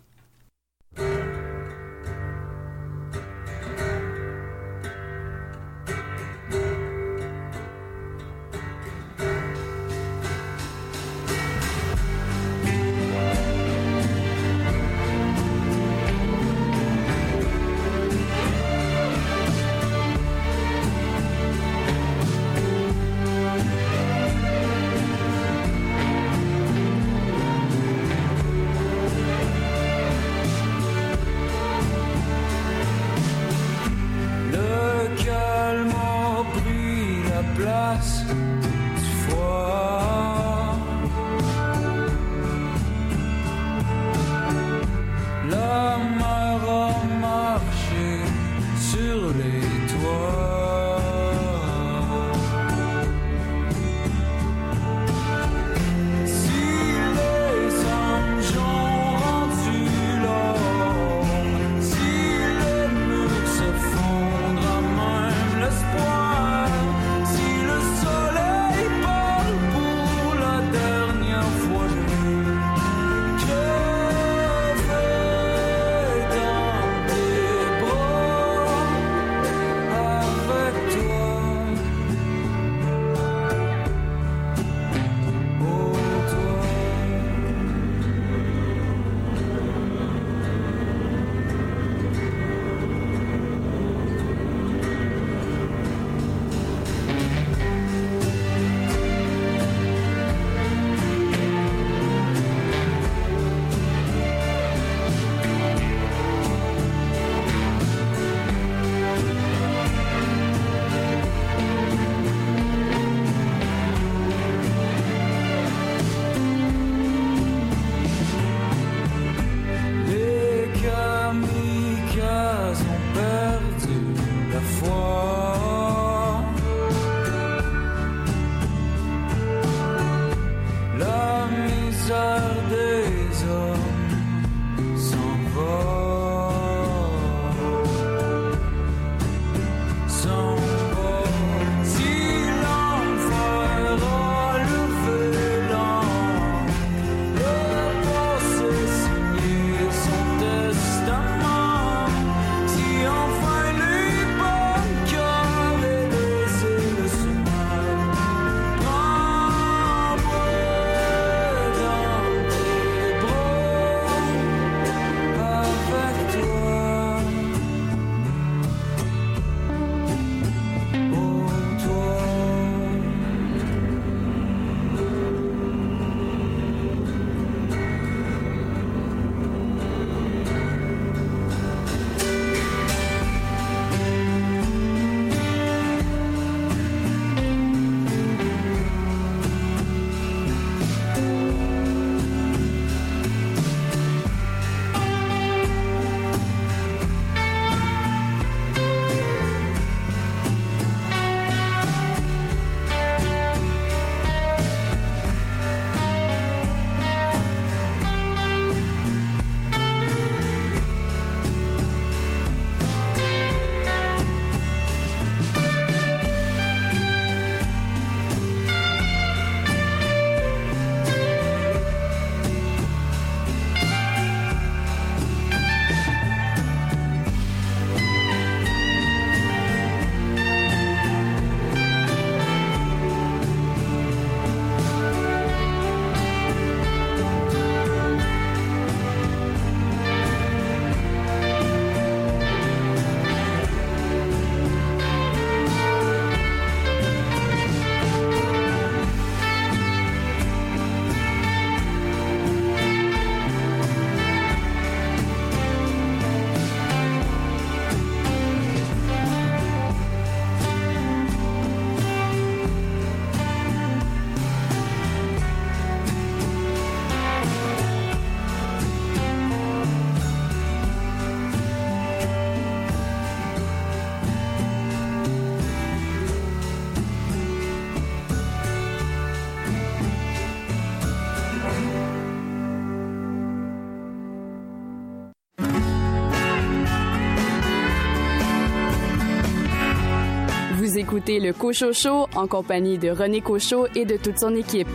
Speaker 1: Écoutez le Cochocho en compagnie de René Cochot et de toute son équipe.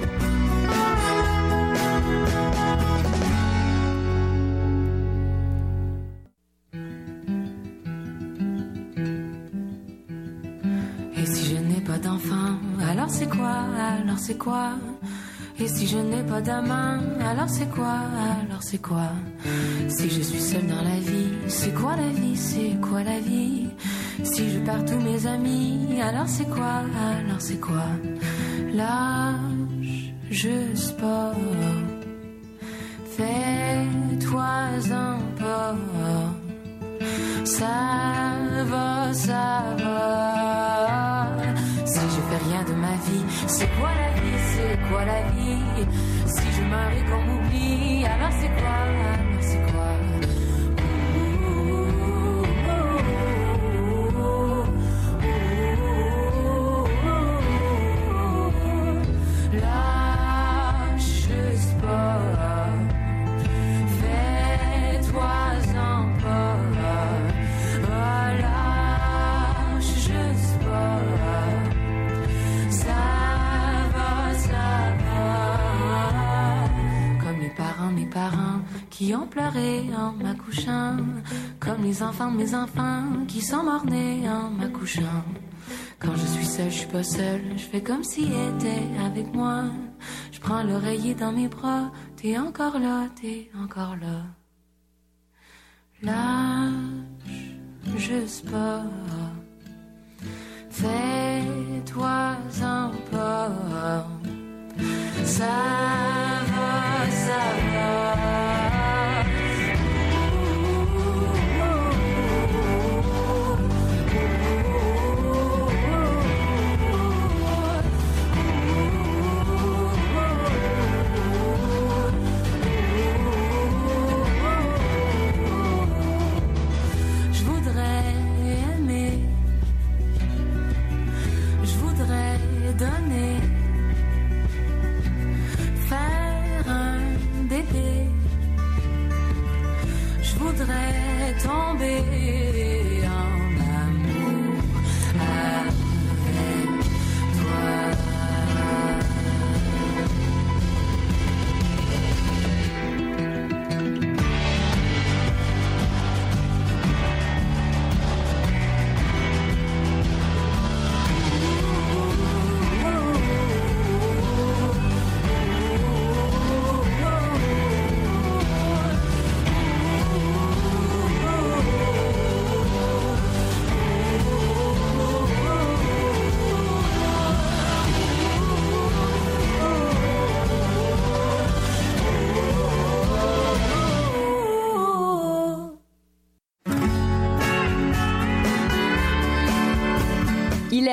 Speaker 20: Et si je n'ai pas d'enfant, alors c'est quoi? Alors c'est quoi? Et si je n'ai pas d'amant, alors c'est quoi? Alors c'est quoi? Si je suis seule dans la vie, c'est quoi la vie? C'est quoi la vie? Si je perds tous mes amis, alors c'est quoi? Alors c'est quoi? Lâche juste pas. Fais-toi un pas. Ça va, ça va. Si je fais rien de ma vie, c'est quoi la vie, c'est quoi la vie? Si je et qu'on m'oublie, alors c'est quoi, mes parents, qui ont pleuré en m'accouchant. Comme les enfants, mes enfants qui sont morts-nés en m'accouchant. Quand je suis seule, je suis pas seule. Je fais comme s'il était avec moi. Je prends l'oreiller dans mes bras. T'es encore là, t'es encore là. Lâche juste pas. Fais-toi un pas. Ça va, ça va. Tomber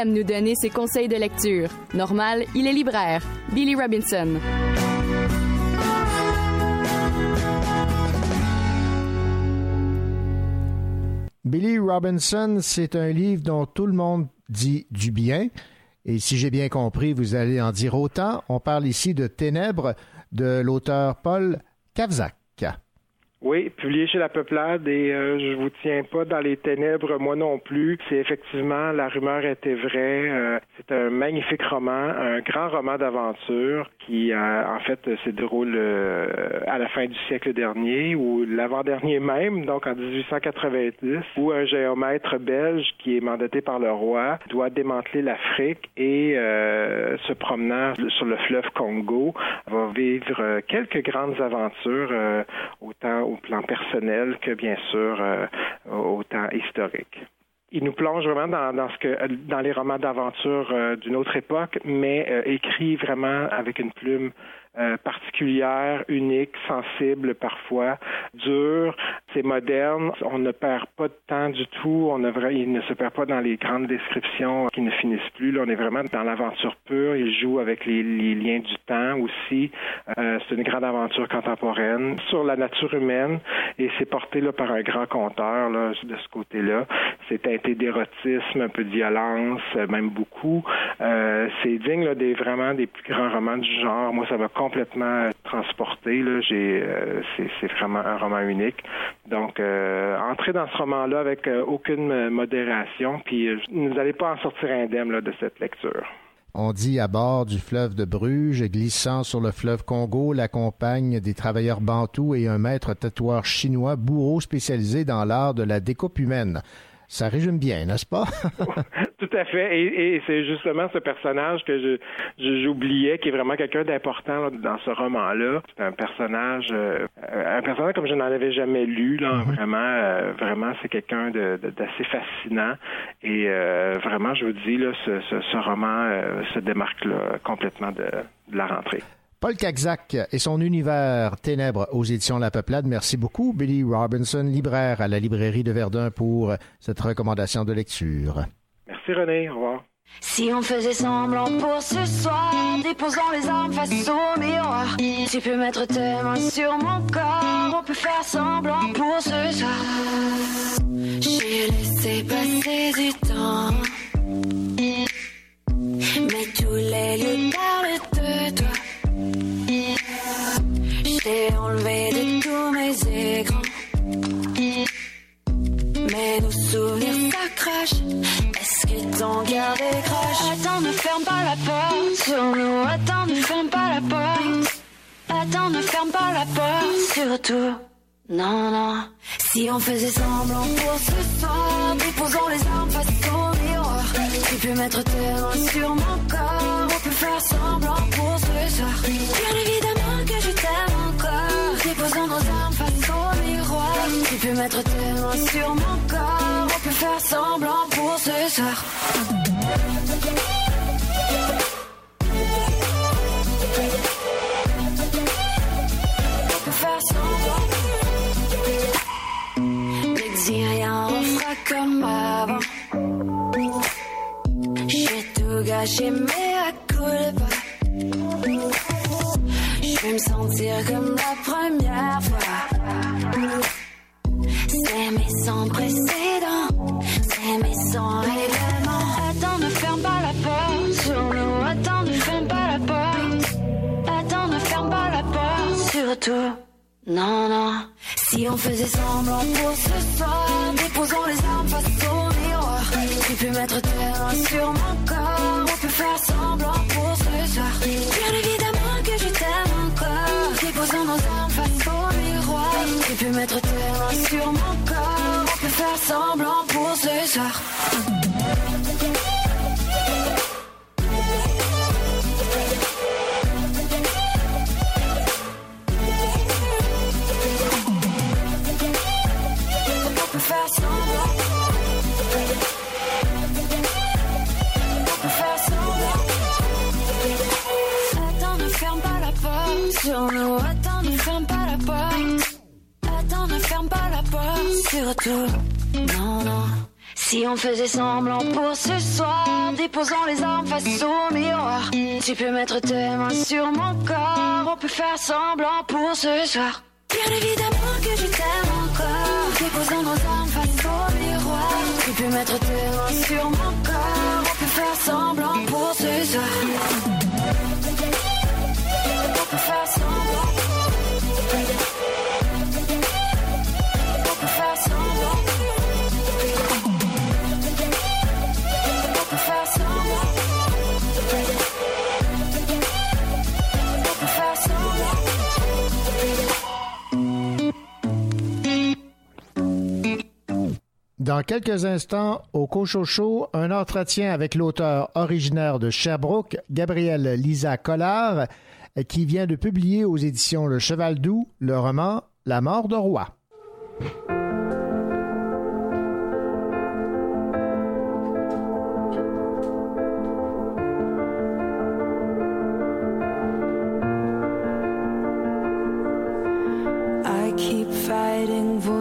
Speaker 1: nous donner ses conseils de lecture. Normal, il est libraire. Billy Robinson.
Speaker 2: Billy Robinson, c'est un livre dont tout le monde dit du bien. Et si j'ai bien compris, vous allez en dire autant. On parle ici de Ténèbres de l'auteur Paul Kavzak.
Speaker 4: Oui, publié chez La Peuplade et euh, je vous tiens pas dans les ténèbres, moi non plus. C'est effectivement, la rumeur était vraie. Euh, c'est un magnifique roman, un grand roman d'aventure qui, euh, en fait, se déroule euh, à la fin du siècle dernier ou l'avant-dernier même, donc en 1890, où un géomètre belge qui est mandaté par le roi doit démanteler l'Afrique et euh, se promenant sur le fleuve Congo va vivre euh, quelques grandes aventures, autant au plan personnel que bien sûr euh, au temps historique. Il nous plonge vraiment dans, dans les romans d'aventure euh, d'une autre époque, mais euh, écrit vraiment avec une plume euh, particulière, unique, sensible parfois, dur. C'est moderne. On ne perd pas de temps du tout. On il ne se perd pas dans les grandes descriptions qui ne finissent plus. Là, on est vraiment dans l'aventure pure. Il joue avec les, liens du temps aussi. Euh, c'est une grande aventure contemporaine sur la nature humaine et c'est porté là, par un grand conteur là, de ce côté-là. C'est teinté d'érotisme, un peu de violence, même beaucoup. Euh, c'est digne là, des vraiment des plus grands romans du genre. Moi, ça m'a complètement transporté. Là. J'ai, euh, c'est, vraiment un roman unique. Donc, euh, entrer dans ce roman-là avec euh, aucune modération, puis vous n'allez pas en sortir indemne de cette lecture.
Speaker 2: On dit à bord du fleuve de Bruges, glissant sur le fleuve Congo, la compagne des travailleurs bantous et un maître tatoueur chinois, bourreau spécialisé dans l'art de la découpe humaine. Ça résume bien, n'est-ce pas? (laughs) (laughs)
Speaker 4: Tout à fait. Et, et c'est justement ce personnage que je, j'oubliais, qui est vraiment quelqu'un d'important dans ce roman-là. C'est un personnage, euh, un personnage comme je n'en avais jamais lu. Là, mm-hmm. Vraiment, euh, vraiment, c'est quelqu'un de, d'assez fascinant. Et euh, vraiment, je vous dis, là, ce, ce, ce roman se démarque là, complètement de, de la rentrée.
Speaker 2: Paul Cagzac et son univers Ténèbres aux éditions La Peuplade. Merci beaucoup, Billy Robinson, libraire à la librairie de Verdun, pour cette recommandation de lecture.
Speaker 4: Merci René, au revoir.
Speaker 21: Si on faisait semblant pour ce soir, déposant les armes face au miroir, tu peux mettre tes mains sur mon corps, on peut faire semblant pour ce soir. J'ai laissé passer du temps, mais tous les lieux parlent de toi. J'ai enlevé de tous mes écrans. Mais nos souvenirs s'accrochent. Est-ce que ton cœur décroche? Attends, ne ferme pas la porte sur nous. Attends, ne ferme pas la porte. Attends, ne ferme pas la porte. Surtout, non, non. Si on faisait semblant pour ce soir, déposons les armes face au miroir. Tu peux mettre tes mains sur mon corps. On peut faire semblant pour ce soir. Bien évidemment que je t'aime peux mettre tes mains sur mon corps. On peut faire semblant pour ce soir. On peut faire semblant. Ne dis rien, on fera comme avant. J'ai tout gâché, mais à culpa. Je vais me sentir comme la première fois. Sans précédent, c'est mes sans règlement. Attends, ne ferme pas la porte sur nous. Attends, ne ferme pas la porte. Attends, ne ferme pas la porte. Surtout, non, non. Si on faisait semblant pour ce soir, déposons les armes face au miroir. Tu peux mettre mains sur mon semblant pour ce soir. Sur nous. Attends, ne ferme pas la porte. Attends, ne ferme pas la porte. Surtout. Si on faisait semblant pour ce soir, déposant les armes face au miroir. Tu peux mettre tes mains sur mon corps. On peut faire semblant pour ce soir. Bien évidemment que je t'aime encore. Déposons nos armes face au miroir. Tu peux mettre tes mains sur mon corps. On peut faire semblant pour ce soir.
Speaker 2: Dans quelques instants, au Cochocho, un entretien avec l'auteur originaire de Sherbrooke, Gabriel Lisa Collard, qui vient de publier aux éditions Le Cheval Doux le roman La mort de roi.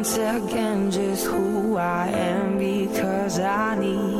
Speaker 20: once again just who I am because I
Speaker 1: need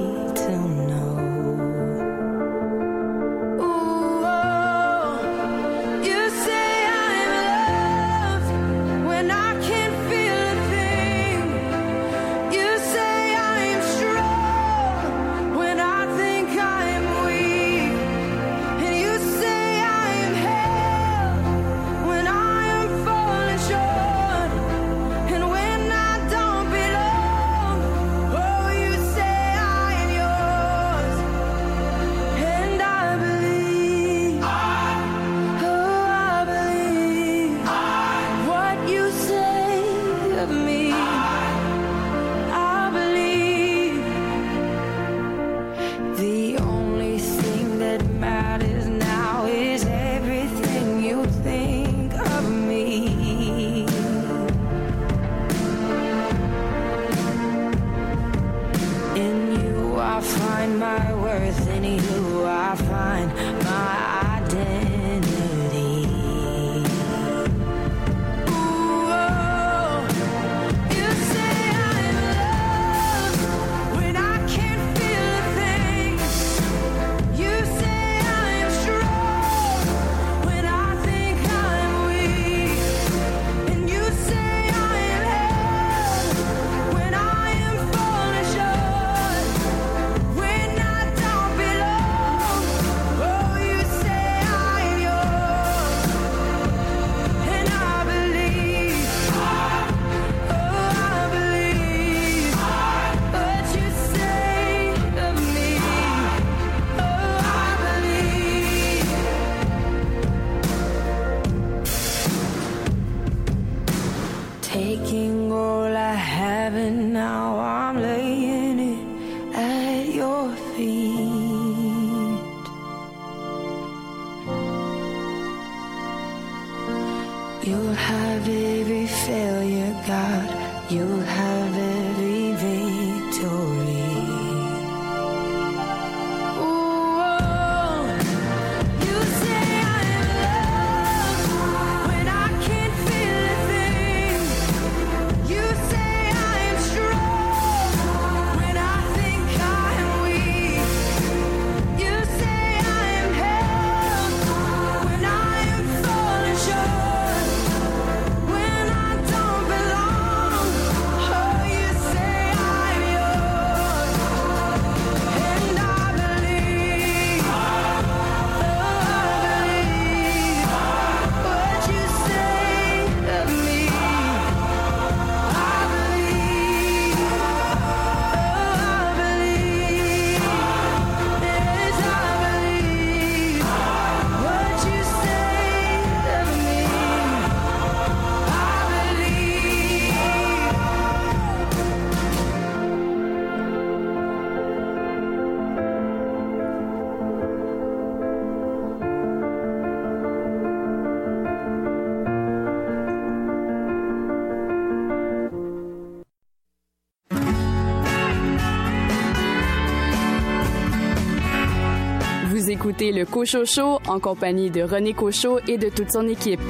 Speaker 1: le Cocho Show en compagnie de René Cocho et de toute son équipe.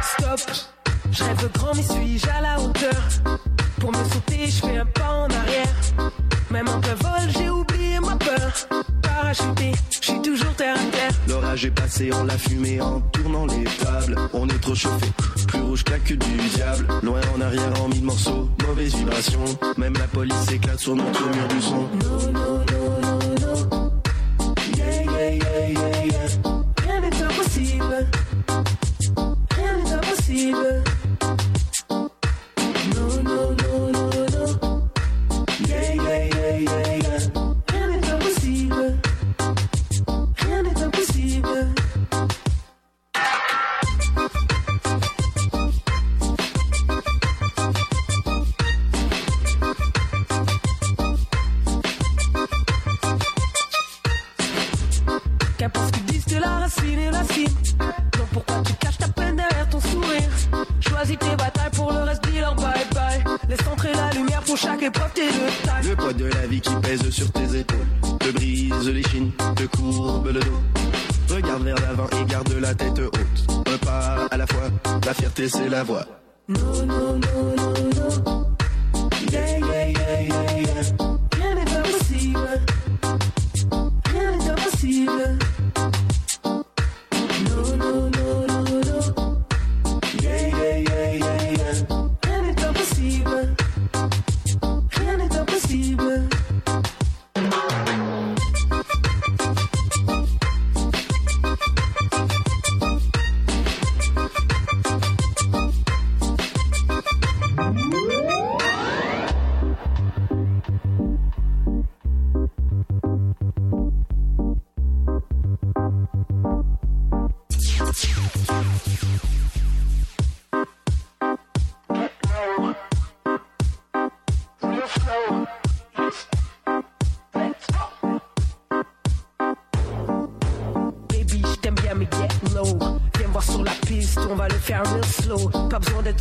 Speaker 16: Stop, je rêve grand, mais suis-je à la
Speaker 22: L'océan, la fumée en tournant les tables. On est trop chauffé, plus rouge que du diable. Loin en arrière en mille morceaux, mauvaise vibration. Même la police éclate sur notre mur du son.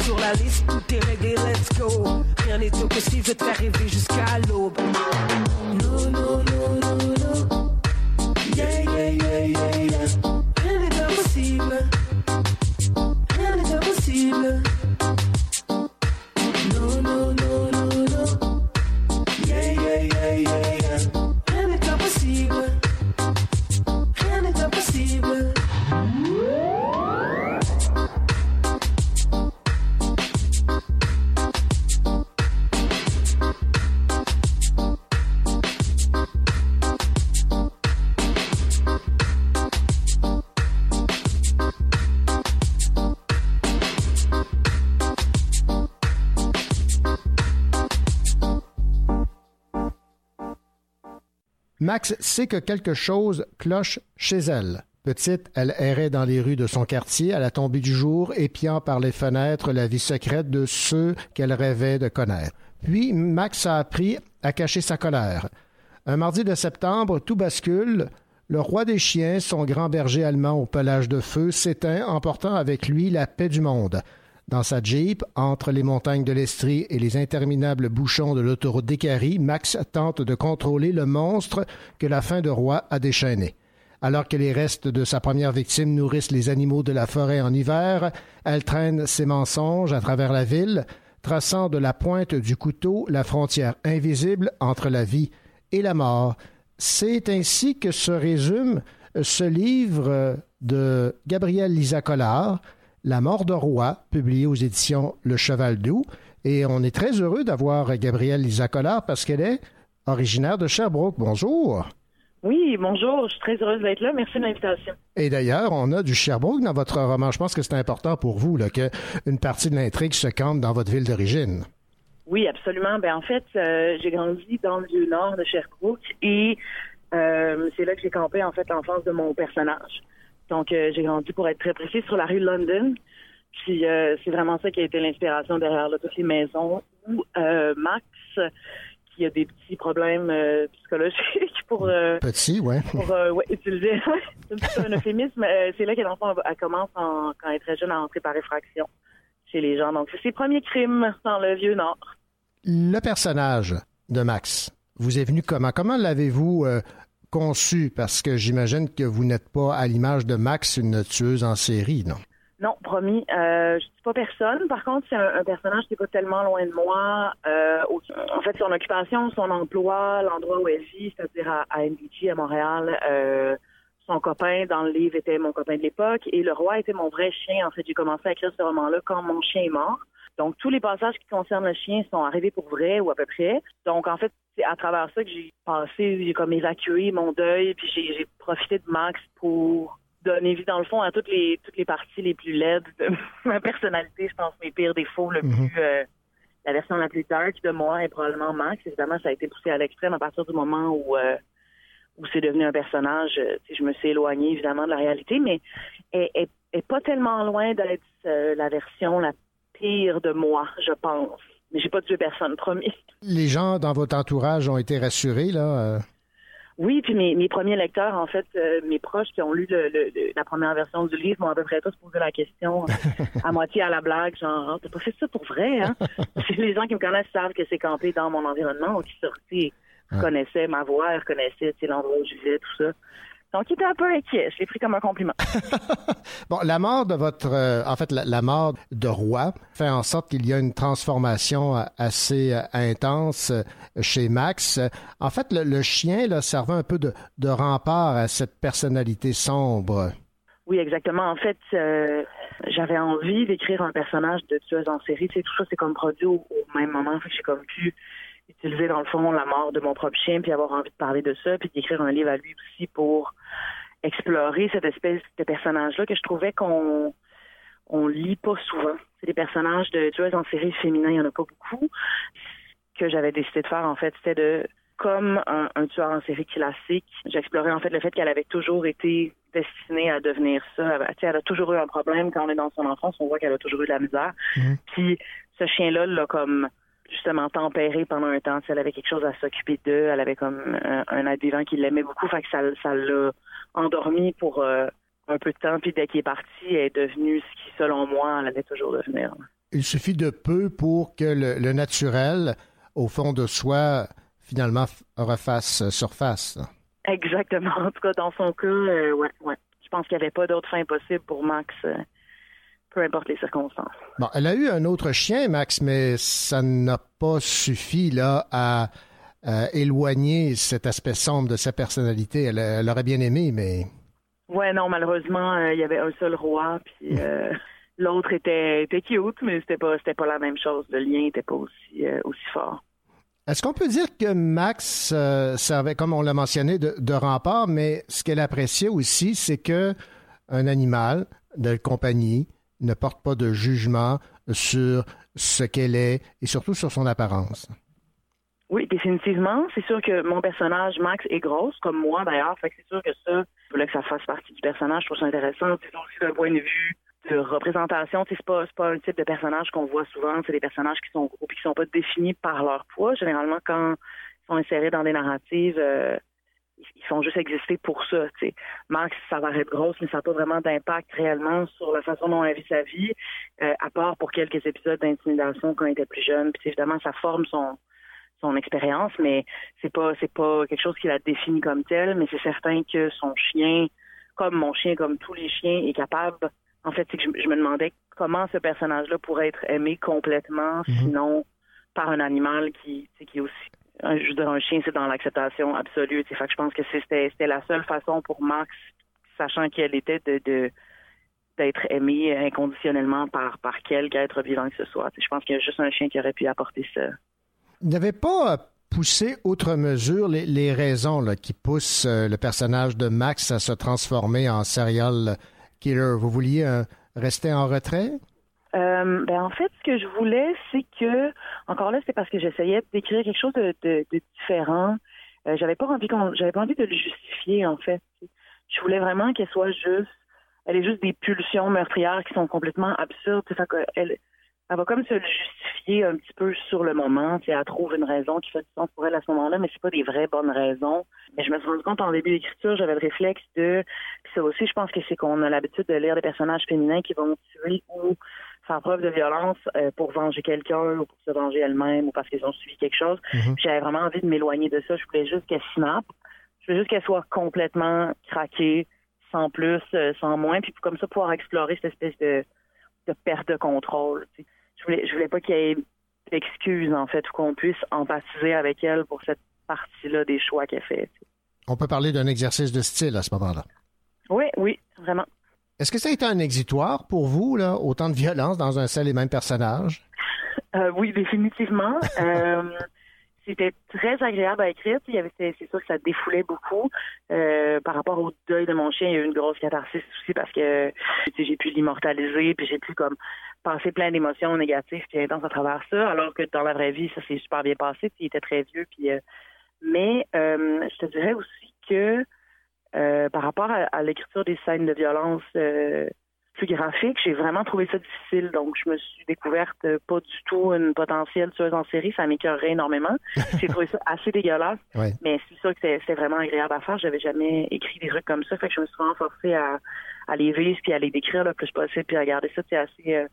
Speaker 22: Sur la
Speaker 23: liste,
Speaker 2: Max sait que quelque chose cloche chez elle. Petite, elle errait dans les rues de son quartier à la tombée du jour, épiant par les fenêtres la vie secrète de ceux qu'elle rêvait de connaître. Puis Max a appris à cacher sa colère. Un mardi de septembre, tout bascule. Le roi des chiens, son grand berger allemand au pelage de feu, s'éteint, emportant avec lui la paix du monde. Dans sa Jeep, entre les montagnes de l'Estrie et les interminables bouchons de l'autoroute d'Écarie, Max tente de contrôler le monstre que la fin de roi a déchaîné. Alors que les restes de sa première victime nourrissent les animaux de la forêt en hiver, elle traîne ses mensonges à travers la ville, traçant de la pointe du couteau la frontière invisible entre la vie et la mort. C'est ainsi que se résume ce livre de Gabriel Lisa Collard, La mort de roi, publié aux éditions Le Cheval Doux. Et on est très heureux d'avoir Gabrielle Lisa Collard parce qu'elle est originaire de Sherbrooke. Bonjour.
Speaker 24: Oui, bonjour, je suis très heureuse d'être là. Merci de l'invitation.
Speaker 2: Et d'ailleurs, on a du Sherbrooke dans votre roman. Je pense que c'est important pour vous là, qu'une partie de l'intrigue se campe dans votre ville d'origine.
Speaker 24: Oui, absolument. Ben en fait, euh, j'ai grandi dans le nord de Sherbrooke et euh, c'est là que j'ai campé en fait l'enfance de mon personnage. Donc euh, j'ai grandi pour être très précis sur la rue London. Puis euh, c'est vraiment ça qui a été l'inspiration derrière là, toutes les maisons où euh, Max qui a des petits problèmes psychologiques pour
Speaker 2: Petit, ouais.
Speaker 24: pour ouais, utiliser (laughs) c'est un euphémisme. C'est là que l'enfant elle commence en- quand elle est très jeune à entrer par effraction chez les gens. Donc c'est ses premiers crimes dans le vieux nord.
Speaker 2: Le personnage de Max vous est venu comment? Comment l'avez-vous conçu? Parce que j'imagine que vous n'êtes pas à l'image de Max, une tueuse en série, non?
Speaker 24: Non, promis. Euh, je dis pas personne. Par contre, c'est un, personnage qui est pas tellement loin de moi. Euh, en fait, son occupation, son emploi, l'endroit où elle vit, c'est-à-dire à, à NBG à Montréal. euh, son copain dans le livre était mon copain de l'époque et le roi était mon vrai chien. En fait, j'ai commencé à écrire ce roman-là quand mon chien est mort. Donc, tous les passages qui concernent le chien sont arrivés pour vrai ou à peu près. Donc, en fait, c'est à travers ça que j'ai passé, j'ai comme évacué mon deuil, puis j'ai profité de Max pour donner vie, dans le fond, à toutes les toutes les parties les plus laides de (laughs) ma personnalité. Je pense mes pires défauts, le
Speaker 25: Mhm.
Speaker 24: plus... euh, la version la plus dark de moi est probablement Max. Évidemment, ça a été poussé à l'extrême à partir du moment où... euh, où c'est devenu un personnage, euh, je me suis éloignée évidemment de la réalité, mais elle elle- elle est pas tellement loin d'être euh, la version la pire de moi, je pense. Mais j'ai pas tué personne, promis.
Speaker 2: Les gens dans votre entourage ont été rassurés, là. euh,
Speaker 24: Oui, puis mes, mes premiers lecteurs, en fait, euh, mes proches qui ont lu le- le- le- la première version du livre m'ont à peu près tous posé la question à moitié à la blague, genre, Ah, t'as pas fait ça pour vrai, hein? (laughs) Les gens qui me connaissent savent que c'est campé dans mon environnement ou qui sorti Il reconnaissait ma voix, sais, l'endroit où je vivais, tout ça. Donc, il était un peu inquiet. Je l'ai pris comme un compliment. (laughs)
Speaker 2: Bon, la mort de votre, euh, en fait, la, la mort de roi fait en sorte qu'il y a une transformation euh, assez euh, intense chez Max. En fait, le, le chien là, servait un peu de, de rempart à cette personnalité sombre.
Speaker 24: Oui, exactement. En fait, euh, j'avais envie d'écrire un personnage de tueuse en série. Tu sais, tout ça, c'est comme produit au, au même moment. Fait que j'ai comme pu utiliser, dans le fond, la mort de mon propre chien, puis avoir envie de parler de ça, puis d'écrire un livre à lui aussi pour explorer cette espèce de personnage-là que je trouvais qu'on on lit pas souvent. C'est des personnages de tueuses en série féminins, il y en a pas beaucoup. Ce que j'avais décidé de faire, en fait, c'était de comme un, un tueur en série classique, j'explorais en fait le fait qu'elle avait toujours été destinée à devenir ça. Elle, tu sais, elle a toujours eu un problème quand on est dans son enfance, on voit qu'elle a toujours eu de la misère. Puis ce chien-là l'a comme justement tempéré pendant un temps. Sais, Elle avait quelque chose à s'occuper d'eux. Elle avait comme un, un vivant qui l'aimait beaucoup. Fait que ça ça l'a endormi pour euh, un peu de temps. Puis dès qu'il est parti, elle est devenue ce qui, selon moi, elle allait toujours devenir.
Speaker 2: Il suffit de peu pour que le, le naturel, au fond de soi, finalement refasse surface.
Speaker 24: Exactement. En tout cas, dans son cas, euh, ouais, ouais. Je pense qu'il n'y avait pas d'autre fin possible pour Max, euh, peu importe les circonstances.
Speaker 2: Bon, elle a eu un autre chien, Max, mais ça n'a pas suffi là à euh, éloigner cet aspect sombre de sa personnalité. Elle, elle aurait bien aimé, mais
Speaker 24: Ouais, non, malheureusement, euh, il y avait un seul roi, puis euh, l'autre était, était cute, mais c'était pas, c'était pas la même chose. Le lien n'était pas aussi, euh, aussi fort.
Speaker 2: Est-ce qu'on peut dire que Max servait, comme on l'a mentionné, de, de rempart, mais ce qu'elle appréciait aussi, c'est que un animal de compagnie ne porte pas de jugement sur ce qu'elle est et surtout sur son apparence.
Speaker 24: Oui, définitivement. C'est sûr que mon personnage, Max, est grosse, comme moi d'ailleurs. C'est sûr que ça, je voulais que ça fasse partie du personnage. Je trouve ça intéressant. C'est aussi d'un point de vue de représentation. C'est pas, pas un type de personnage qu'on voit souvent. C'est des personnages qui sont gros et qui sont pas définis par leur poids. Généralement, quand ils sont insérés dans des narratives, euh, ils font juste exister pour ça. tu sais. Max, ça va être grosse, mais ça n'a pas vraiment d'impact réellement sur la façon dont elle vit sa vie, euh, à part pour quelques épisodes d'intimidation quand elle était plus jeune. Puis évidemment, ça forme son son expérience, mais c'est pas c'est pas quelque chose qui la définit comme telle, mais c'est certain que son chien, comme mon chien, comme tous les chiens, est capable. En fait, c'est que je, je me demandais comment ce personnage-là pourrait être aimé complètement, sinon par un animal qui, qui est aussi. Un- un chien, c'est dans l'acceptation absolue. Fait je pense que c'était la seule façon pour Max, sachant qui elle était, de, d'être aimée inconditionnellement par par quelque être vivant que ce soit. Je pense qu'il y a juste un chien qui aurait pu apporter ça.
Speaker 2: Il n'avait pas poussé outre mesure les, les raisons qui poussent euh, le personnage de Max à se transformer en serial killer. Vous vouliez euh, rester en retrait?
Speaker 24: Euh, ben en fait, ce que je voulais, c'est que encore là, c'est parce que j'essayais d'écrire quelque chose de, de, de différent. Euh, j'avais pas envie qu'on, j'avais pas envie de le justifier en fait. Je voulais vraiment qu'elle soit juste, elle est juste des pulsions meurtrières qui sont complètement absurdes. Elle va comme se le justifier un petit peu sur le moment. Elle trouve une raison qui fait du sens pour elle à ce moment-là, mais c'est pas des vraies bonnes raisons. Mais je me suis rendu compte en début d'écriture, j'avais le réflexe de. Puis ça aussi, je pense que c'est qu'on a l'habitude de lire des personnages féminins qui vont tuer ou faire preuve de violence euh, pour venger quelqu'un ou pour se venger elle-même ou parce qu'ils ont suivi quelque chose.
Speaker 26: Mhm.
Speaker 24: J'avais vraiment envie de m'éloigner de ça. Je voulais juste qu'elle snap. Je voulais juste qu'elle soit complètement craquée, sans plus, euh, sans moins, puis comme ça pouvoir explorer cette espèce de, de perte de contrôle. tu sais. Je voulais, je voulais pas qu'il y ait d'excuses en fait ou qu'on puisse empathiser avec elle pour cette partie-là des choix qu'elle fait.
Speaker 2: On peut parler d'un exercice de style à ce moment-là.
Speaker 24: Oui, oui, vraiment.
Speaker 2: Est-ce que ça a été un exitoire pour vous, là, autant de violence dans un seul et même personnage?
Speaker 24: Euh, oui, définitivement. (laughs) Euh, c'était très agréable à écrire. Il y avait, c'est, sûr que ça défoulait beaucoup. Euh, par rapport au deuil de mon chien, il y a eu une grosse catharsis aussi parce que j'ai pu l'immortaliser, puis j'ai pu comme passer plein d'émotions négatives puis intenses à travers ça, alors que dans la vraie vie, ça s'est super bien passé. Il était très vieux. Puis, euh, mais euh, je te dirais aussi que par rapport à, à l'écriture des scènes de violence plus graphiques, j'ai vraiment trouvé ça difficile. Donc, je me suis découverte euh, pas du tout une potentielle tueuse en série. Ça m'écœurait énormément. (laughs) J'ai trouvé ça assez dégueulasse.
Speaker 2: Ouais.
Speaker 24: Mais c'est sûr que c'est vraiment agréable à faire. J'avais jamais écrit des trucs comme ça. Fait que je me suis vraiment forcée à, à les vivre puis à les décrire le plus possible puis à garder ça c'est assez euh,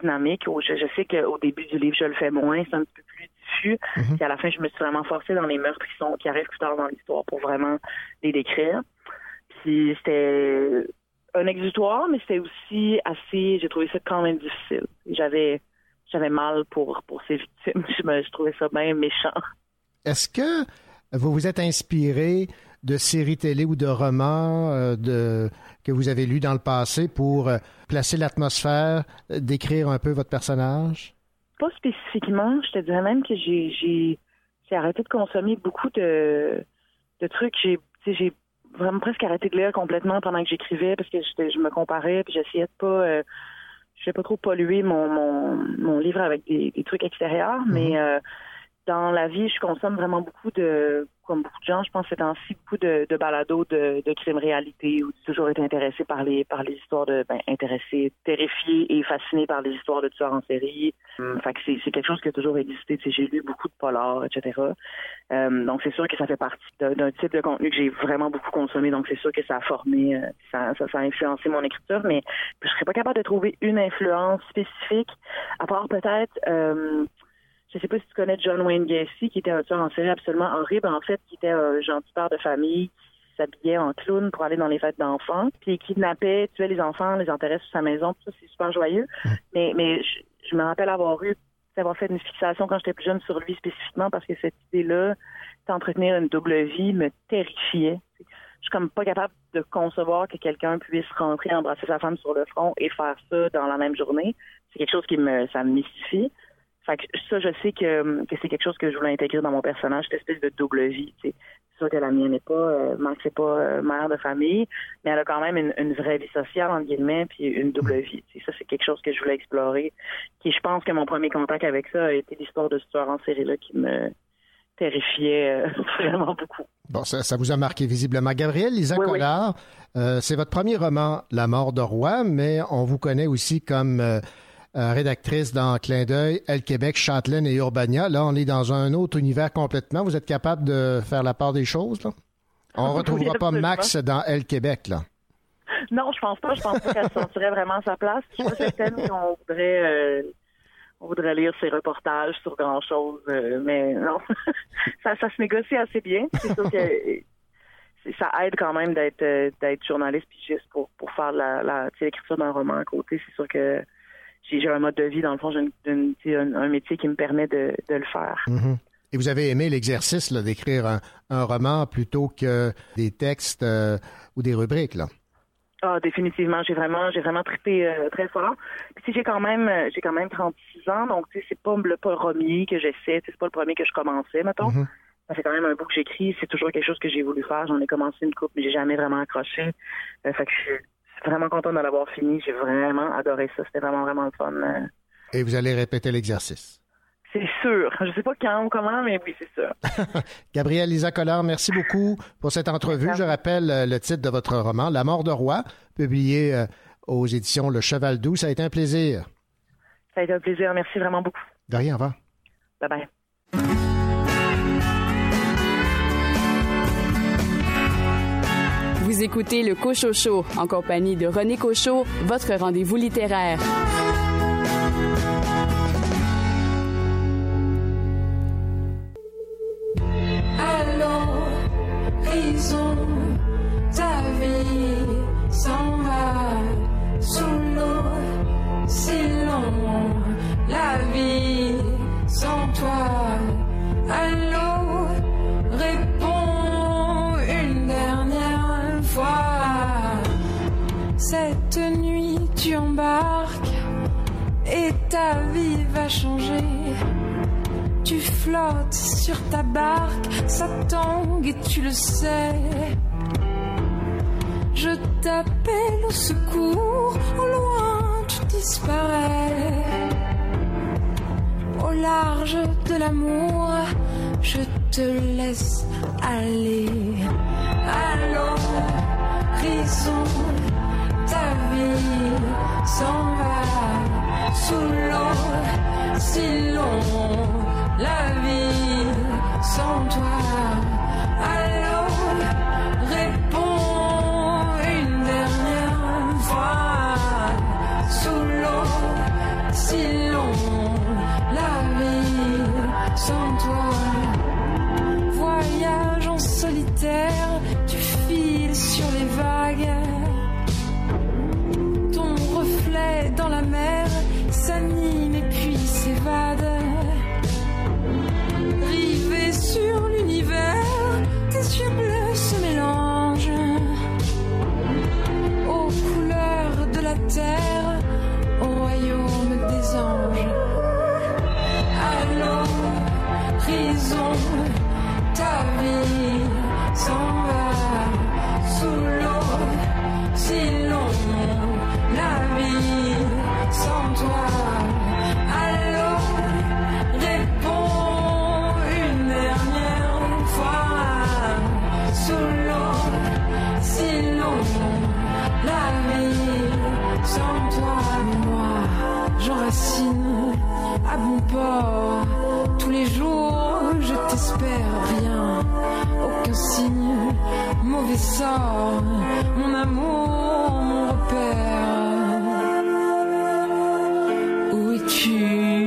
Speaker 24: dynamique. Je, je sais qu'au début du livre, je le fais moins, c'est un petit peu plus diffus.
Speaker 2: Mhm.
Speaker 24: Puis à la fin, je me suis vraiment forcée dans les meurtres qui sont qui arrivent plus tard dans l'histoire pour vraiment les décrire. Puis c'était un exutoire, mais c'était aussi assez. J'ai trouvé ça quand même difficile. J'avais j'avais mal pour pour ces victimes. (laughs) Je, me, je trouvais ça bien méchant.
Speaker 2: Est-ce que vous vous êtes inspiré de séries télé ou de romans euh, de, que vous avez lus dans le passé pour euh, placer l'atmosphère, euh, décrire un peu votre personnage?
Speaker 24: Pas spécifiquement. Je te dirais même que j'ai j'ai j'ai arrêté de consommer beaucoup de de trucs. J'ai vraiment presque arrêté de lire complètement pendant que j'écrivais parce que je me comparais puis j'essayais de pas euh, je pas trop polluer mon, mon, mon livre avec des, des trucs extérieurs, mais euh, dans la vie, je consomme vraiment beaucoup de, comme beaucoup de gens, je pense c'est ainsi beaucoup de, de balados de, de crimes réalité où j'ai toujours été intéressé par les par les histoires de ben, intéressé, terrifié et fasciné par les histoires de tueurs en série. Hum, fait que c'est quelque chose qui a toujours existé. J'ai lu beaucoup de polars, etc. Euh, donc c'est sûr que ça fait partie d'un d'un type de contenu que j'ai vraiment beaucoup consommé. Donc c'est sûr que ça a formé, euh, ça, ça, ça a influencé mon écriture, mais je serais pas capable de trouver une influence spécifique, à part peut-être. Euh, je sais pas si tu connais John Wayne Gacy, qui était un tueur en série absolument horrible, en fait, qui était un gentil père de famille qui s'habillait en clown pour aller dans les fêtes d'enfants, puis il kidnappait, tuait les enfants, les enterrait sous sa maison, tout ça, c'est super joyeux. Mais, mais je, je me rappelle avoir eu, avoir fait une fixation quand j'étais plus jeune sur lui spécifiquement parce que cette idée-là, d'entretenir une double vie, me terrifiait. Je suis comme pas capable de concevoir que quelqu'un puisse rentrer, embrasser sa femme sur le front et faire ça dans la même journée. C'est quelque chose qui me, ça me mystifie. Fait que ça, je sais que, que c'est quelque chose que je voulais intégrer dans mon personnage, cette espèce de double vie. C'est sûr que la mienne n'est pas, euh, Marc, c'est pas euh, mère de famille, mais elle a quand même une, une vraie vie sociale, entre guillemets, puis une double vie. Ça, c'est quelque chose que je voulais explorer. Qui, je pense que mon premier contact avec ça a été l'histoire de ce tueur en série-là qui me terrifiait euh, (laughs) vraiment beaucoup.
Speaker 2: Bon, ça, ça vous a marqué visiblement. Gabrielle Lisa Collard, euh, c'est votre premier roman, La mort de roi, mais on vous connaît aussi comme euh, euh, rédactrice dans Clin d'œil, Elle Québec, Châtelaine et Urbania. Là, on est dans un autre univers complètement. Vous êtes capable de faire la part des choses, là? On
Speaker 24: Oui,
Speaker 2: retrouvera pas. Max dans Elle Québec, là.
Speaker 24: Non, je pense pas. Je pense pas qu'elle se sentirait vraiment à sa place. Je suis pas certaine qu'on voudrait, euh, on voudrait lire ses reportages sur grand chose, mais non, (laughs) ça, ça se négocie assez bien. C'est sûr que euh, ça aide quand même d'être euh, d'être journaliste puis juste pour pour faire la, la l'écriture d'un roman à côté. C'est sûr que j'ai j'ai un mode de vie dans le fond, j'ai une- une- un, métier qui me permet de, de le faire.
Speaker 2: Mhm. Et vous avez aimé l'exercice d'écrire un, un roman plutôt que des textes euh, ou des rubriques, là?
Speaker 24: Ah, définitivement, j'ai vraiment, j'ai vraiment trippé euh, très fort. Puis sais, j'ai quand même, euh, j'ai quand même 36 ans, donc tu sais, c'est pas le premier que j'essaie, c'est pas le premier que je commençais, mettons.
Speaker 2: Mhm.
Speaker 24: Ça fait quand même un bout que j'écris, c'est toujours quelque chose que j'ai voulu faire. J'en ai commencé une coupe, mais j'ai jamais vraiment accroché. Euh, fait que je suis vraiment contente de l'avoir fini. J'ai vraiment adoré ça. C'était vraiment, vraiment le fun. euh.
Speaker 2: Et vous allez répéter l'exercice.
Speaker 24: C'est sûr. Je sais pas quand ou comment, mais oui, c'est sûr. (laughs)
Speaker 2: Gabrielle Lisa Collard, merci beaucoup pour cette entrevue. Je rappelle euh, le titre de votre roman, La mort de roi, publié euh, aux éditions Le Cheval Doux. Ça a été un plaisir.
Speaker 24: Ça a été un plaisir. Merci vraiment beaucoup.
Speaker 2: De rien, au revoir.
Speaker 24: Bye bye.
Speaker 16: Vous écoutez le Cochocho en compagnie de René Cochot, votre rendez-vous littéraire.
Speaker 1: Alors, raison, ta vie s'en va sous l'eau, c'est long, la vie sans toi. Allô, réponds Cette nuit, tu embarques et ta vie va changer. Tu flottes sur ta barque, ça tangue et tu le sais. Je t'appelle au secours, au loin tu disparais. Au large de l'amour, je te laisse aller. Allons, raison, ta vie s'en va sous l'eau, si long la vie sans toi. Allô, réponds une dernière fois sous l'eau, si long la vie sans toi. Voyage en solitaire, tu files sur les vagues terre au royaume des anges. Allons, prison, ta vie s'en va sous l'eau, si long, la vie sans toi. Tous les jours, je t'espère rien. Aucun signe, mauvais sort. Mon amour, mon repère. Où es-tu?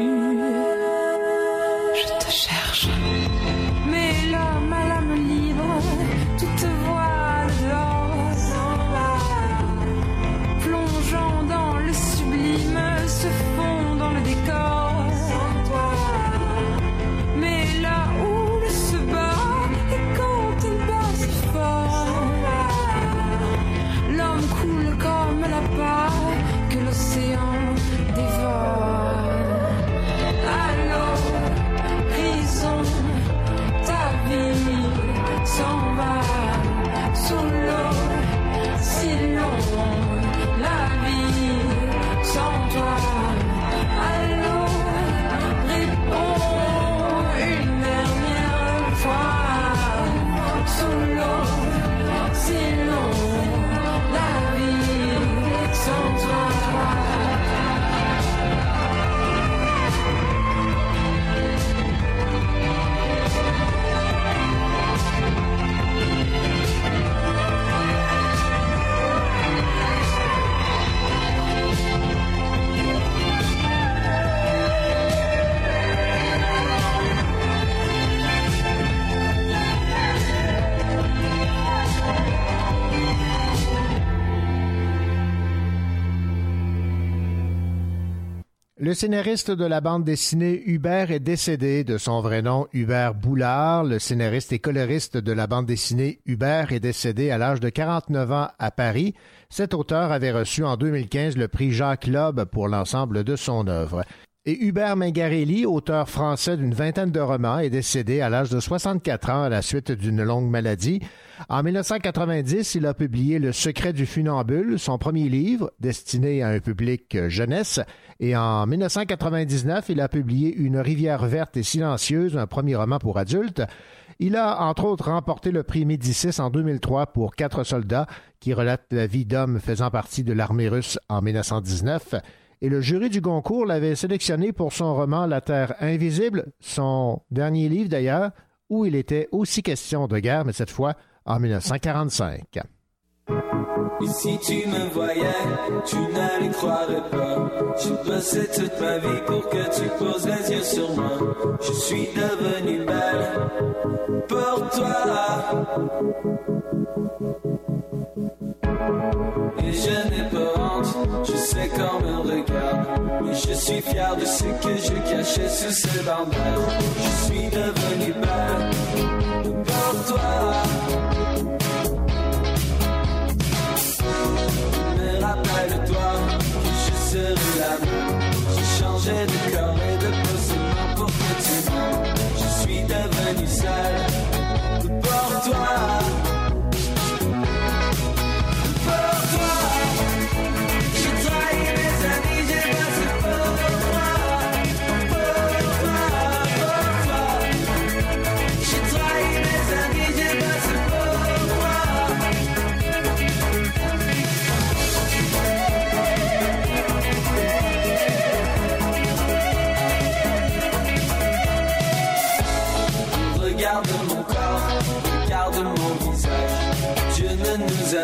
Speaker 1: Le
Speaker 2: scénariste de la bande dessinée Hubert est décédé de son vrai nom Hubert Boulard. Le scénariste et coloriste de la bande dessinée Hubert est décédé à l'âge de 49 ans à Paris. Cet auteur avait reçu en 2015 le prix Jacques Loeb pour l'ensemble de son œuvre. Et Hubert Mingarelli, auteur français d'une vingtaine de romans, est décédé à l'âge de 64 ans à la suite d'une longue maladie. En 1990, il a publié Le secret du funambule, son premier livre destiné à un public euh, jeunesse. Et en 1999, il a publié Une rivière verte et silencieuse, un premier roman pour adultes. Il a, entre autres, remporté le prix Médicis en 2003 pour Quatre soldats, qui relate la vie d'hommes faisant partie de l'armée russe en 1919 et le jury du Goncourt l'avait sélectionné pour son roman La Terre invisible, son dernier livre d'ailleurs, où il était aussi question de guerre, mais cette fois en 1945.
Speaker 10: Et si tu me voyais, tu pas. Pour que tu poses les yeux sur moi. Je suis devenue belle pour toi. Et je n'ai pas je sais qu'on me regarde. Mais je suis fier de ce que je cachais sous ce bandage. Je suis devenue belle pour toi. Mais rappelle-toi que je serai là. J'ai changé de corps et de seulement pour que tu m'aimes. Je suis devenu seul pour toi.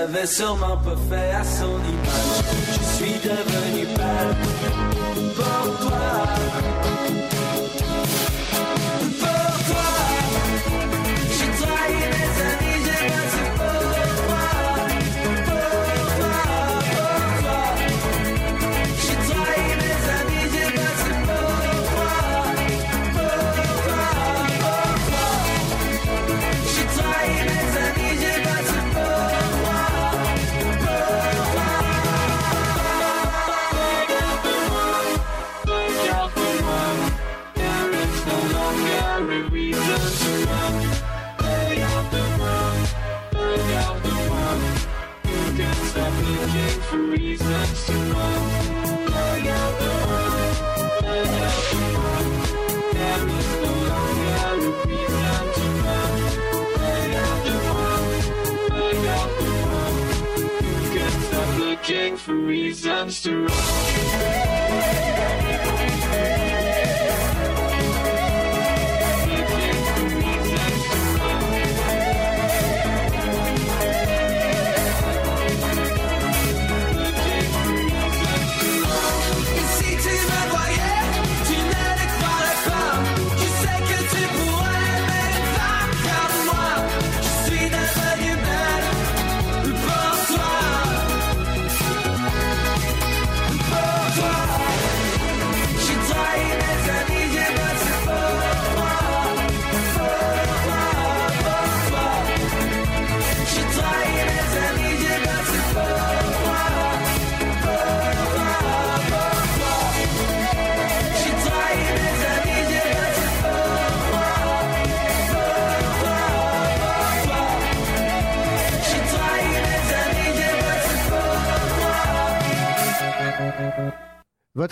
Speaker 10: Avait sûrement pas fait à son image. Je suis devenu pâle pour toi.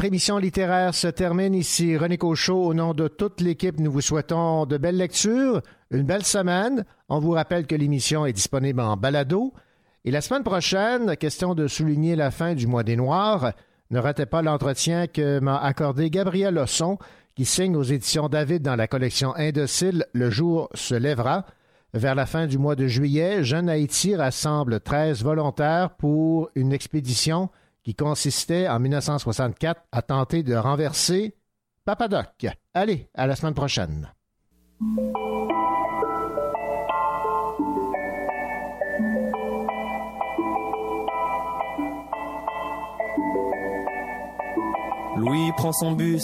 Speaker 2: Votre émission littéraire se termine ici. René Cochot, au nom de toute l'équipe, nous vous souhaitons de belles lectures, une belle semaine. On vous rappelle que l'émission est disponible en balado. Et la semaine prochaine, question de souligner la fin du mois des Noirs, ne ratez pas l'entretien que m'a accordé Gabriel Losson, qui signe aux éditions David dans la collection Indocile Le jour se lèvera. Vers la fin du mois de juillet, Jeune Haïti rassemble 13 volontaires pour une expédition qui consistait en 1964 à tenter de renverser Papadoc. Allez, à la semaine prochaine.
Speaker 10: Louis prend son bus,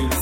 Speaker 10: Il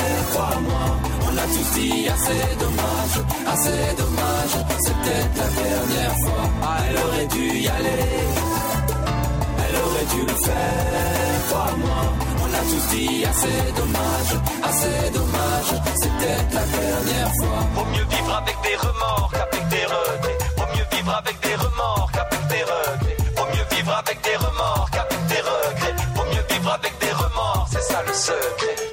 Speaker 10: A tous dit assez dommage, assez dommage. C'est peut-être la dernière fois. Ah, elle aurait dû y aller. Elle aurait dû le faire, crois-moi. On a tous dit assez dommage,
Speaker 27: c'est dommage, c'est peut-être la dernière fois.
Speaker 10: Vaut mieux vivre avec des remords qu'avec des regrets. Vaut mieux vivre avec des remords qu'avec des regrets. Vaut mieux vivre avec des remords qu'avec des regrets. Vaut mieux vivre avec des remords, c'est ça le secret.